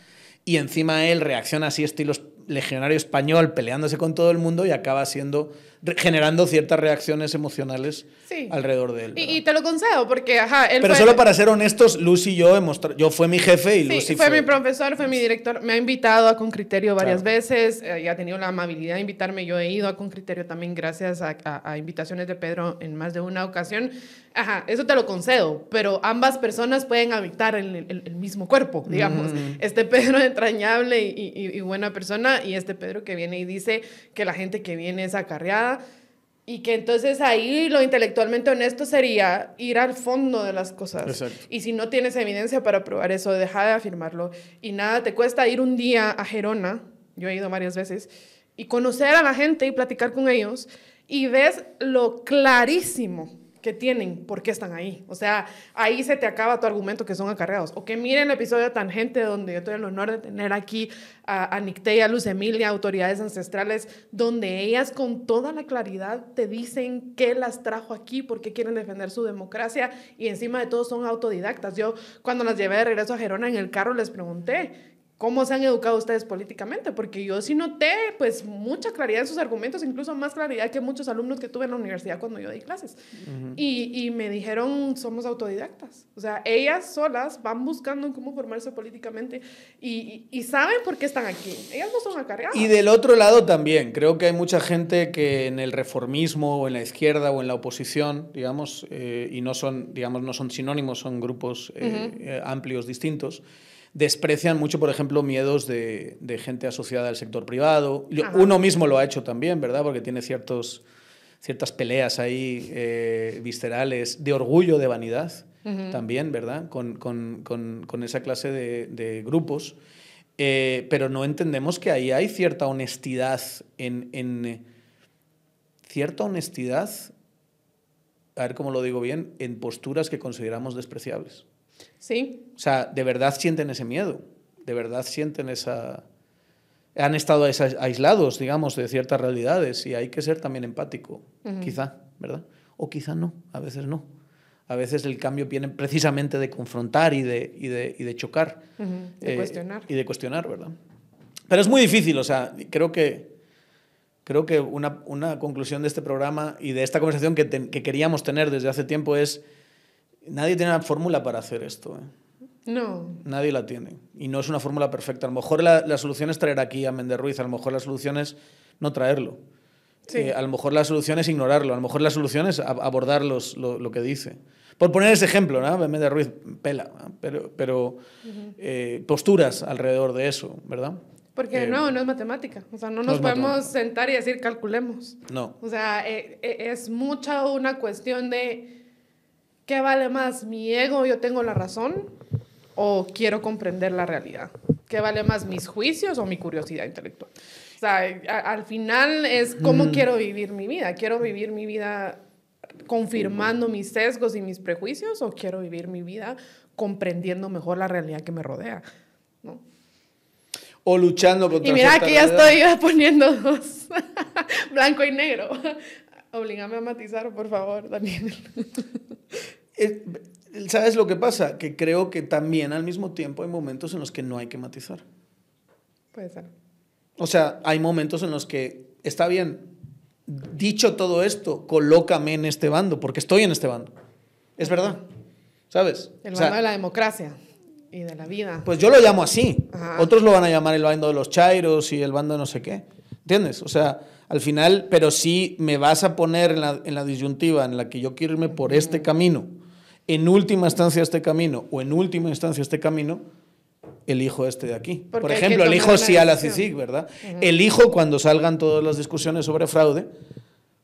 y encima él reacciona así estilo legionario español peleándose con todo el mundo y acaba siendo generando ciertas reacciones emocionales Sí. alrededor de él. Y, y te lo concedo, porque, ajá, él Pero fue- solo para ser honestos, Lucy y yo hemos yo fue mi jefe y Sí, Lucy fue, fue, mi profesor, fue mi director. Me ha invitado a Con Criterio varias Claro. veces eh, y ha tenido la amabilidad de invitarme. Yo he ido a Con Criterio también gracias a, a- a invitaciones de Pedro en más de una ocasión. Ajá, eso te lo concedo, pero ambas personas pueden habitar en el, el- el mismo cuerpo, digamos. Este Pedro entrañable y, y- y buena persona y este Pedro que viene y dice que la gente que viene es acarreada. Y que entonces ahí lo intelectualmente honesto sería ir al fondo de las cosas. Exacto. Y si no tienes evidencia para probar eso, deja de afirmarlo. Y nada, te cuesta ir un día a Gerona, yo he ido varias veces, y conocer a la gente y platicar con ellos, y ves lo clarísimo que tienen, por qué están ahí. O sea, ahí se te acaba tu argumento que son acarreados. O que miren el episodio Tangente, donde yo tuve el honor de tener aquí a, a Nictea, Luz Emilia, autoridades ancestrales, donde ellas con toda la claridad te dicen qué las trajo aquí, por qué quieren defender su democracia, y encima de todo son autodidactas. Yo cuando las llevé de regreso a Gerona en el carro les pregunté, ¿Cómo se han educado ustedes políticamente? Porque yo sí noté, pues, mucha claridad en sus argumentos, incluso más claridad que muchos alumnos que tuve en la universidad cuando yo di clases. y, y me dijeron, somos autodidactas. O sea, ellas solas van buscando cómo formarse políticamente y, y- y saben por qué están aquí. Ellas no son acarreadas. Y del otro lado también, creo que hay mucha gente que en el reformismo o en la izquierda o en la oposición, digamos, eh, y no son, digamos, no son sinónimos, son grupos eh, eh, amplios distintos, desprecian mucho, por ejemplo, miedos de, de gente asociada al sector privado. Ajá. Uno mismo lo ha hecho también, ¿verdad? Porque tiene ciertos, ciertas peleas ahí eh, viscerales de orgullo, de vanidad, también, ¿verdad? Con, con- con- con esa clase de, de grupos. Eh, pero no entendemos que ahí hay cierta honestidad en, en, cierta honestidad, a ver cómo lo digo bien, en posturas que consideramos despreciables. Sí, O sea, de verdad sienten ese miedo, de verdad sienten esa... Han estado ais- aislados, digamos, de ciertas realidades y hay que ser también empático, quizá, ¿verdad? O quizá no, a veces no. A veces el cambio viene precisamente de confrontar y de, y de, y de chocar. De Eh, cuestionar. Y de cuestionar, ¿verdad? Pero es muy difícil, o sea, creo que, creo que una, una conclusión de este programa y de esta conversación que queríamos tener desde hace tiempo es, nadie tiene una fórmula para hacer esto. ¿eh? No. Nadie la tiene. Y no es una fórmula perfecta. A lo mejor la, la solución es traer aquí a Méndez Ruiz, a lo mejor la solución es no traerlo. Sí. Eh, a lo mejor la solución es ignorarlo, a lo mejor la solución es ab- abordar los- lo, lo que dice. Por poner ese ejemplo, ¿no? de Ruiz pela, pero, pero eh, posturas alrededor de eso, ¿verdad? Porque no, no es matemática. O sea, no nos podemos sentar y decir calculemos. No. O sea, eh, eh, es mucha una cuestión de qué vale más, mi ego, yo tengo la razón, o quiero comprender la realidad. ¿Qué vale más, mis juicios o mi curiosidad intelectual? O sea, al final es cómo mm. quiero vivir mi vida. ¿Quiero vivir mi vida confirmando mis sesgos y mis prejuicios o quiero vivir mi vida comprendiendo mejor la realidad que me rodea? ¿no? o luchando contra Y mira, aquí ya estoy poniendo dos, blanco y negro. Obligame a matizar, por favor, Daniel. ¿Sabes lo que pasa? Que creo que también al mismo tiempo hay momentos en los que no hay que matizar. Puede ser. O sea, hay momentos en los que está bien, dicho todo esto, colócame en este bando, porque estoy en este bando. Es verdad. ¿Sabes? El bando de la democracia y de la vida. Pues yo lo llamo así. Otros lo van a llamar el bando de los chairos y el bando de no sé qué. ¿Entiendes? O sea, al final, pero si me vas a poner en la, en la disyuntiva en la que yo quiero irme por este camino, en última instancia este camino o en última instancia este camino, elijo este de aquí. por ejemplo, elijo sí a la CICIG, ¿verdad? Elijo cuando salgan todas las discusiones sobre fraude,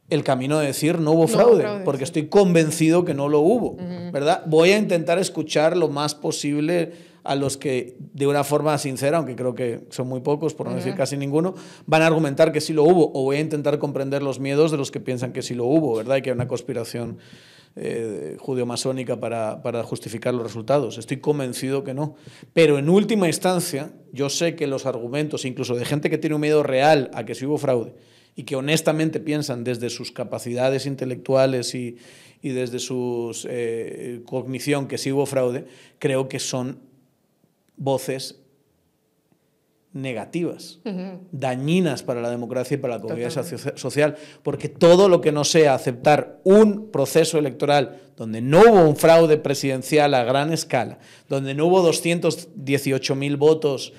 el camino de decir no hubo fraude, porque estoy convencido que no lo hubo, ¿verdad? Voy a intentar escuchar lo más posible a los que de una forma sincera, aunque creo que son muy pocos, por no decir casi ninguno, van a argumentar que sí lo hubo, o voy a intentar comprender los miedos de los que piensan que sí lo hubo, ¿verdad? Y que hay una conspiración eh, judeo-masónica para, para justificar los resultados. Estoy convencido que no. Pero en última instancia, yo sé que los argumentos, incluso de gente que tiene un miedo real a que sí hubo fraude, y que honestamente piensan desde sus capacidades intelectuales y, desde su eh, cognición que sí hubo fraude, creo que son voces negativas, dañinas para la democracia y para la comunidad social, porque todo lo que no sea aceptar un proceso electoral donde no hubo un fraude presidencial a gran escala, donde no hubo 218.000 votos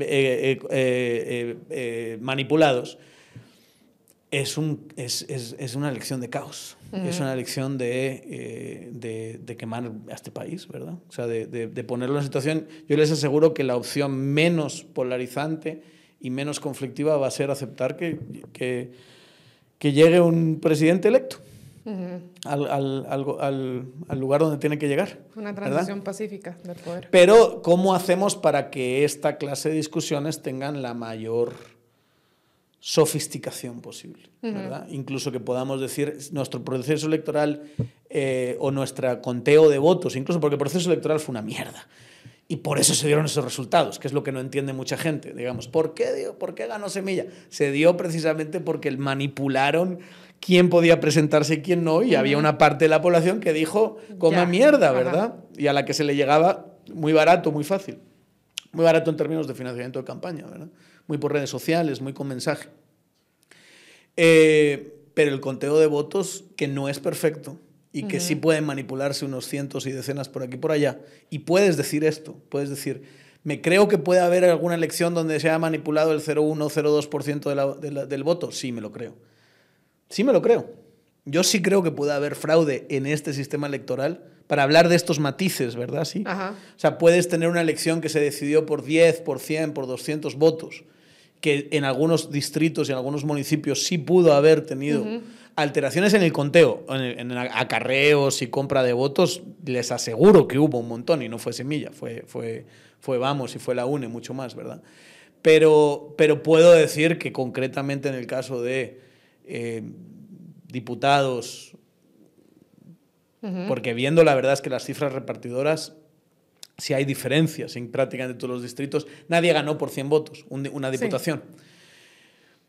eh, eh, manipulados, es, un, es, es, es una elección de caos. Es una elección de, eh, de, de, quemar a este país, ¿verdad? O sea, de, de, ponerlo en situación. Yo les aseguro que la opción menos polarizante y menos conflictiva va a ser aceptar que, que, que llegue un presidente electo. al, al, al, al, lugar donde tiene que llegar. Una transición pacífica del poder. Pero, ¿cómo hacemos para que esta clase de discusiones tengan la mayor sofisticación posible, ¿verdad? Incluso que podamos decir nuestro proceso electoral eh, o nuestro conteo de votos, incluso porque el proceso electoral fue una mierda. Y por eso se dieron esos resultados, que es lo que no entiende mucha gente. Digamos, ¿por qué, dio, ¿por qué ganó Semilla? Se dio precisamente porque manipularon quién podía presentarse y quién no, y había una parte de la población que dijo, come mierda, ¿verdad? Y a la que se le llegaba muy barato, muy fácil. Muy barato en términos de financiamiento de campaña, ¿verdad? Muy por redes sociales, muy con mensaje. Eh, pero el conteo de votos, que no es perfecto y que sí pueden manipularse unos cientos y decenas por aquí y por allá, y puedes decir esto, puedes decir, me creo que puede haber alguna elección donde se haya manipulado el 0,1 o 0,2% del voto, sí me lo creo. Sí me lo creo. Yo sí creo que puede haber fraude en este sistema electoral para hablar de estos matices, ¿verdad? Sí. O sea, puedes tener una elección que se decidió por 10, por 100, por 200 votos que en algunos distritos y en algunos municipios sí pudo haber tenido alteraciones en el conteo, en, acarreos y compra de votos, les aseguro que hubo un montón y no fue Semilla, fue, fue, fue Vamos y fue la UNE, mucho más, ¿verdad? Pero, pero puedo decir que concretamente en el caso de eh, diputados, porque viendo la verdad es que las cifras repartidoras si hay diferencias en prácticamente todos los distritos, nadie ganó por 100 votos, una diputación.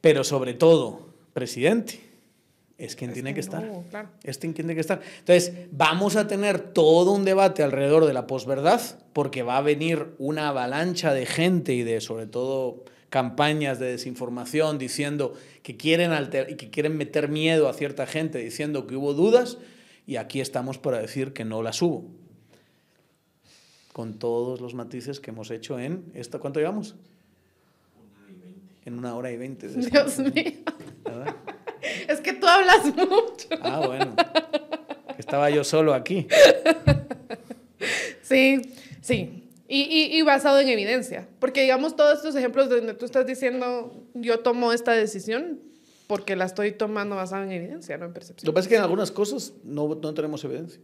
Pero sobre todo, presidente, es quien tiene que, estar. Es quien tiene que estar. Entonces, vamos a tener todo un debate alrededor de la posverdad, porque va a venir una avalancha de gente y de, sobre todo, campañas de desinformación diciendo que quieren, alter que quieren meter miedo a cierta gente diciendo que hubo dudas, y aquí estamos para decir que no las hubo con todos los matices que hemos hecho en esto. ¿Cuánto llevamos? En una hora y veinte. Dios mío. Es que tú hablas mucho. Ah, bueno. Estaba yo solo aquí. Sí, sí. Y, y, y, basado en evidencia. Porque, digamos, todos estos ejemplos donde tú estás diciendo, yo tomo esta decisión porque la estoy tomando basada en evidencia, no en percepción. Lo que pasa es que en algunas cosas no, no tenemos evidencia.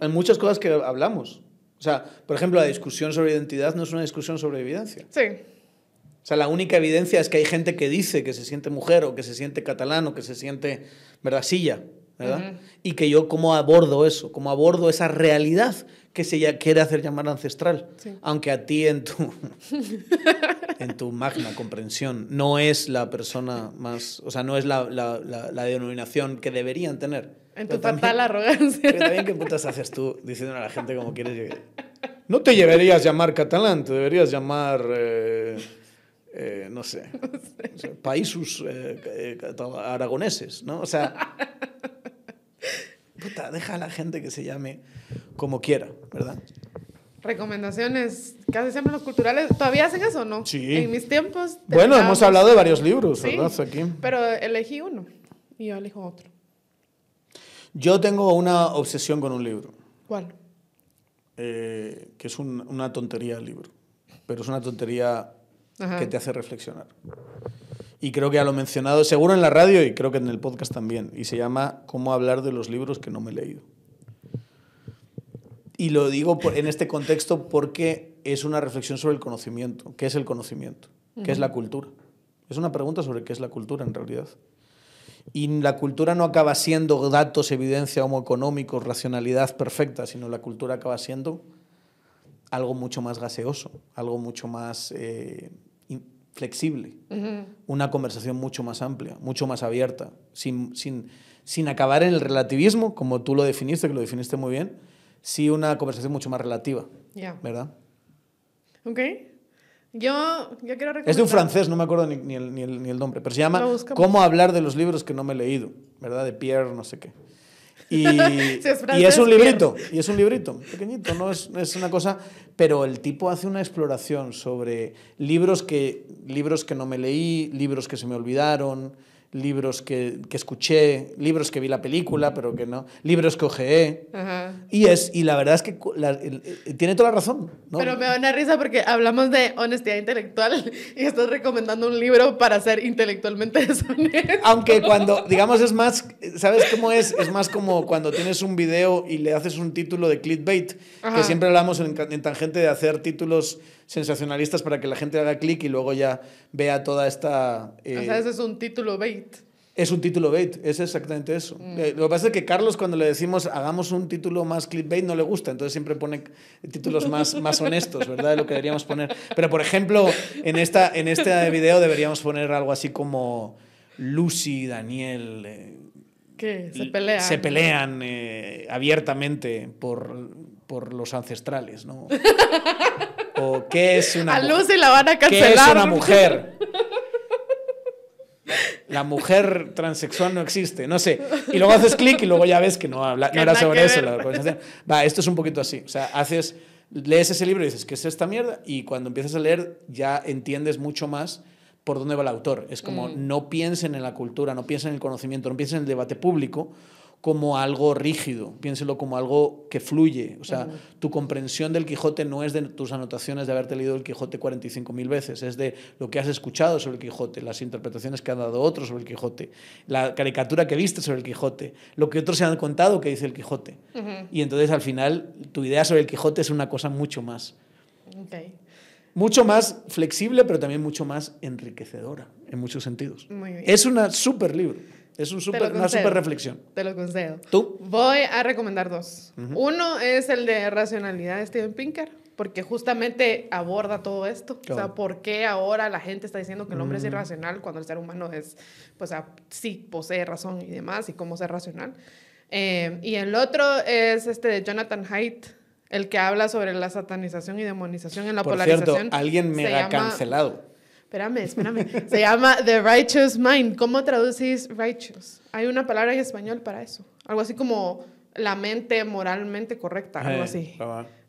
En muchas cosas que hablamos. O sea, por ejemplo, la discusión sobre identidad no es una discusión sobre evidencia. Sí. O sea, la única evidencia es que hay gente que dice que se siente mujer o que se siente catalán o que se siente, ¿verdad? Silla, ¿verdad? Y que yo cómo abordo eso, cómo abordo esa realidad que se ya quiere hacer llamar ancestral. Sí. Aunque a ti en tu, en tu magna comprensión no es la persona más, o sea, no es la, la, la, la denominación que deberían tener. En tu fatal arrogancia. Pero también, ¿qué putas haces tú diciendo a la gente como quieres llegar? No te deberías llamar catalán, te deberías llamar, eh, eh, no sé, no sé países eh, aragoneses, ¿no? O sea, puta, deja a la gente que se llame como quiera, ¿verdad? Recomendaciones, casi siempre los culturales, ¿todavía hacen eso o no? Sí. En mis tiempos. Bueno, hemos hablado de varios libros, Sí, ¿verdad? Aquí. pero elegí uno y yo elijo otro. Yo tengo una obsesión con un libro, ¿Cuál? eh, que es un- una tontería el libro, pero es una tontería Ajá. que te hace reflexionar. Y creo que ya lo he mencionado, seguro en la radio y creo que en el podcast también. Y se llama Cómo hablar de los libros que no me he leído. Y lo digo por- en este contexto porque es una reflexión sobre el conocimiento. ¿Qué es el conocimiento? ¿Qué es la cultura? Es una pregunta sobre qué es la cultura en realidad. Y la cultura no acaba siendo datos, evidencia, homo económicos, racionalidad perfecta, sino la cultura acaba siendo algo mucho más gaseoso, algo mucho más eh, flexible, una conversación mucho más amplia, mucho más abierta, sin, sin, sin acabar en el relativismo, como tú lo definiste, que lo definiste muy bien, sí una conversación mucho más relativa, Ya. ¿verdad? Ok. Yo, yo quiero recomendar. Es de un francés, no me acuerdo ni, ni el, ni, el, ni el nombre, pero se llama. Cómo hablar de los libros que no me he leído, ¿verdad? De Pierre, no sé qué. Y, Si es y es un Pierre. librito, y es un librito, pequeñito, no es, es una cosa, pero el tipo hace una exploración sobre libros que, libros que no me leí, libros que se me olvidaron, libros que, que escuché, libros que vi la película, pero que no, libros que ojeé. Ajá. Y, es, y la verdad es que la- el- el- tiene toda la razón. ¿no? Pero me da una risa porque hablamos de honestidad intelectual y estás recomendando un libro para ser intelectualmente deshonesto. Aunque cuando, digamos, es más, ¿sabes cómo es? Es más como cuando tienes un video y le haces un título de clickbait, Ajá. que siempre hablamos en, en tangente de hacer títulos sensacionalistas para que la gente haga clic y luego ya vea toda esta... eh, o sea, ese es un título bait. es un título bait, es exactamente eso. Mm. Eh, lo que pasa es que Carlos cuando le decimos hagamos un título más clickbait no le gusta, entonces siempre pone títulos más, más honestos, ¿verdad? De lo que deberíamos poner. Pero por ejemplo, en, esta, en este video deberíamos poner algo así como Lucy Daniel eh, Que se pelean. se pelean eh, abiertamente por, por los ancestrales, ¿no? o qué es una A? Lucy la van a ¿Qué cancelar. es una mujer? La mujer transexual no existe, no sé. Y luego haces clic y luego ya ves que no, habla, no era sobre eso la conversación. Va, esto es un poquito así. O sea, haces, lees ese libro y dices, ¿qué es esta mierda? Y cuando empiezas a leer ya entiendes mucho más por dónde va el autor. Es como, Mm. no piensen en la cultura, no piensen en el conocimiento, no piensen en el debate público como algo rígido, piénselo como algo que fluye. O sea, tu comprensión del Quijote no es de tus anotaciones de haberte leído el Quijote 45.000 veces, es de lo que has escuchado sobre el Quijote, las interpretaciones que han dado otros sobre el Quijote, la caricatura que viste sobre el Quijote, lo que otros se han contado que dice el Quijote. Y entonces al final tu idea sobre el Quijote es una cosa mucho más, Ok. Mucho más flexible, pero también mucho más enriquecedora en muchos sentidos. Muy bien. Es una súper libro, es un super, una súper reflexión. Te lo concedo. ¿Tú? Voy a recomendar dos. Uno es el de racionalidad de Steven Pinker, porque justamente aborda todo esto. O Claro. sea, ¿por qué ahora la gente está diciendo que el hombre es irracional cuando el ser humano es, pues, ah, sí, posee razón y demás, y cómo ser racional? Eh, y el otro es este de Jonathan Haidt, el que habla sobre la satanización y demonización en la Por polarización. cierto, alguien mega llama- cancelado. Espérame, espérame. Se llama The Righteous Mind. ¿Cómo traducís righteous? Hay una palabra en español para eso. Algo así como la mente moralmente correcta, algo así.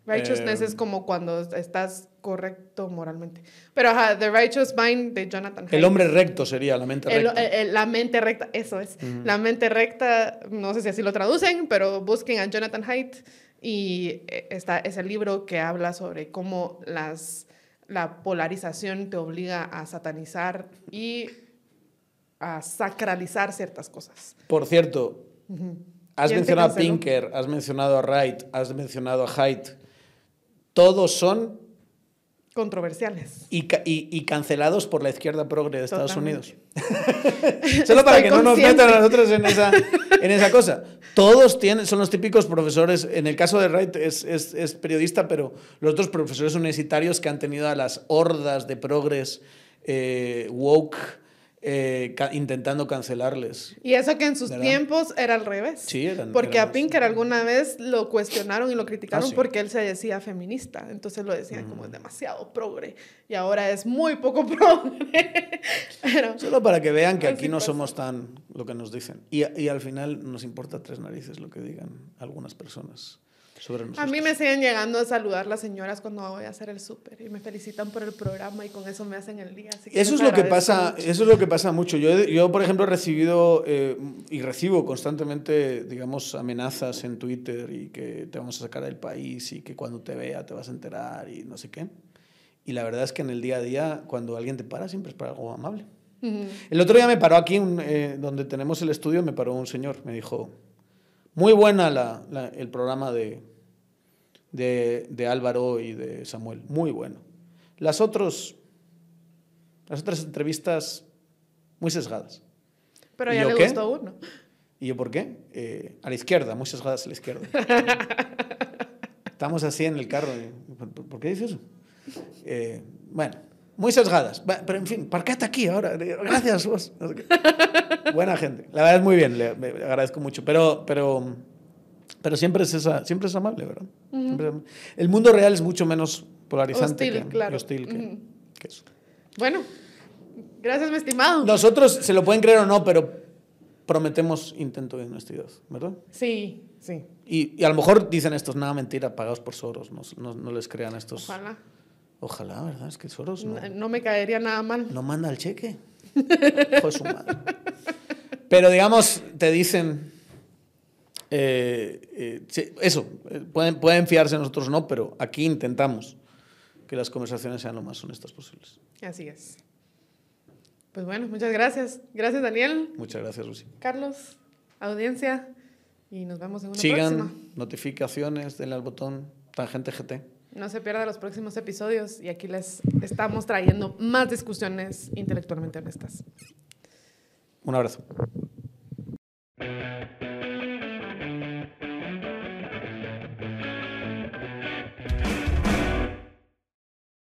Righteousness Eh, es como cuando estás correcto moralmente. Pero ajá, The Righteous Mind de Jonathan El hombre recto sería la mente El- recta. el- el- la mente recta, eso es. La mente recta, no sé si así lo traducen, pero busquen a Jonathan Haidt y eh, está ese libro que habla sobre cómo las, la polarización te obliga a satanizar y a sacralizar ciertas cosas. Por cierto, has ¿Quién te mencionado a? Pinker, has mencionado a Wright, has mencionado a Haidt. Todos son Controversiales. y, ca- y- y cancelados por la izquierda progre de Estados Totalmente. Unidos. Solo para que no nos consciente. metan a nosotros en esa, en esa cosa. Todos tienen, son los típicos profesores. En el caso de Wright es, es- es periodista, pero los otros profesores universitarios que han tenido a las hordas de progres eh, woke eh, ca- intentando cancelarles. Y eso que en sus ¿Verdad? tiempos era al revés. Sí, eran- Porque eran a Pinker alguna vez lo cuestionaron y lo criticaron Ah, sí. porque él se decía feminista. Entonces lo decían como es demasiado progre. Y ahora es muy poco progre. Pero, Solo para que vean que aquí no somos tan lo que nos dicen. Y, y al final nos importa tres narices lo que digan algunas personas sobre a nosotros. mí me siguen llegando a saludar las señoras cuando voy a hacer el súper y me felicitan por el programa y con eso me hacen el día. Así que Eso es lo que pasa, mucho. eso es lo que pasa mucho. Yo, yo por ejemplo, he recibido eh, y recibo constantemente, digamos, amenazas en Twitter y que te vamos a sacar del país y que cuando te vea te vas a enterar y no sé qué. Y la verdad es que en el día a día, cuando alguien te para, siempre es para algo amable. Ujú. El otro día me paró aquí, un, eh, donde tenemos el estudio, me paró un señor. Me dijo, muy buena la, la- el programa de, de, de Álvaro y de Samuel, muy bueno. Las, otros, las otras entrevistas, muy sesgadas. Pero ¿Y ya yo le qué? gustó uno. ¿Y yo por qué? Eh, a la izquierda, muy sesgadas a la izquierda. Estamos así en el carro. y, ¿Por, qué dices eso? Eh, bueno, muy sesgadas. Pero en fin, parquete aquí ahora. Gracias, vos. Buena gente. La verdad es muy bien, le, le agradezco mucho. Pero, pero, pero siempre, es esa, siempre es amable, ¿verdad? Siempre es amable. el mundo real es mucho menos polarizante Hostil, que, claro. hostil que, Ujú. que eso. Bueno, gracias, mi estimado. Nosotros, se lo pueden creer o no, pero prometemos intento de honestidad, ¿verdad? Sí, sí. Y, y a lo mejor dicen estos, nada, mentira, pagados por Soros, no, no, no les crean estos. Ojalá. Ojalá, ¿verdad? Es que Soros no, No, no me caería nada mal. no manda el cheque. Hijo de su madre. Pero digamos, te dicen, eh, eh, eso, eh, pueden, pueden fiarse nosotros no, pero aquí intentamos que las conversaciones sean lo más honestas posibles. Así es. Pues bueno, muchas gracias. Gracias, Daniel, Muchas gracias, Lucy. Carlos, audiencia. Y nos vemos en una Sigan próxima. notificaciones, denle al botón Tangente GT. No se pierdan los próximos episodios y aquí les estamos trayendo más discusiones intelectualmente honestas. Un abrazo.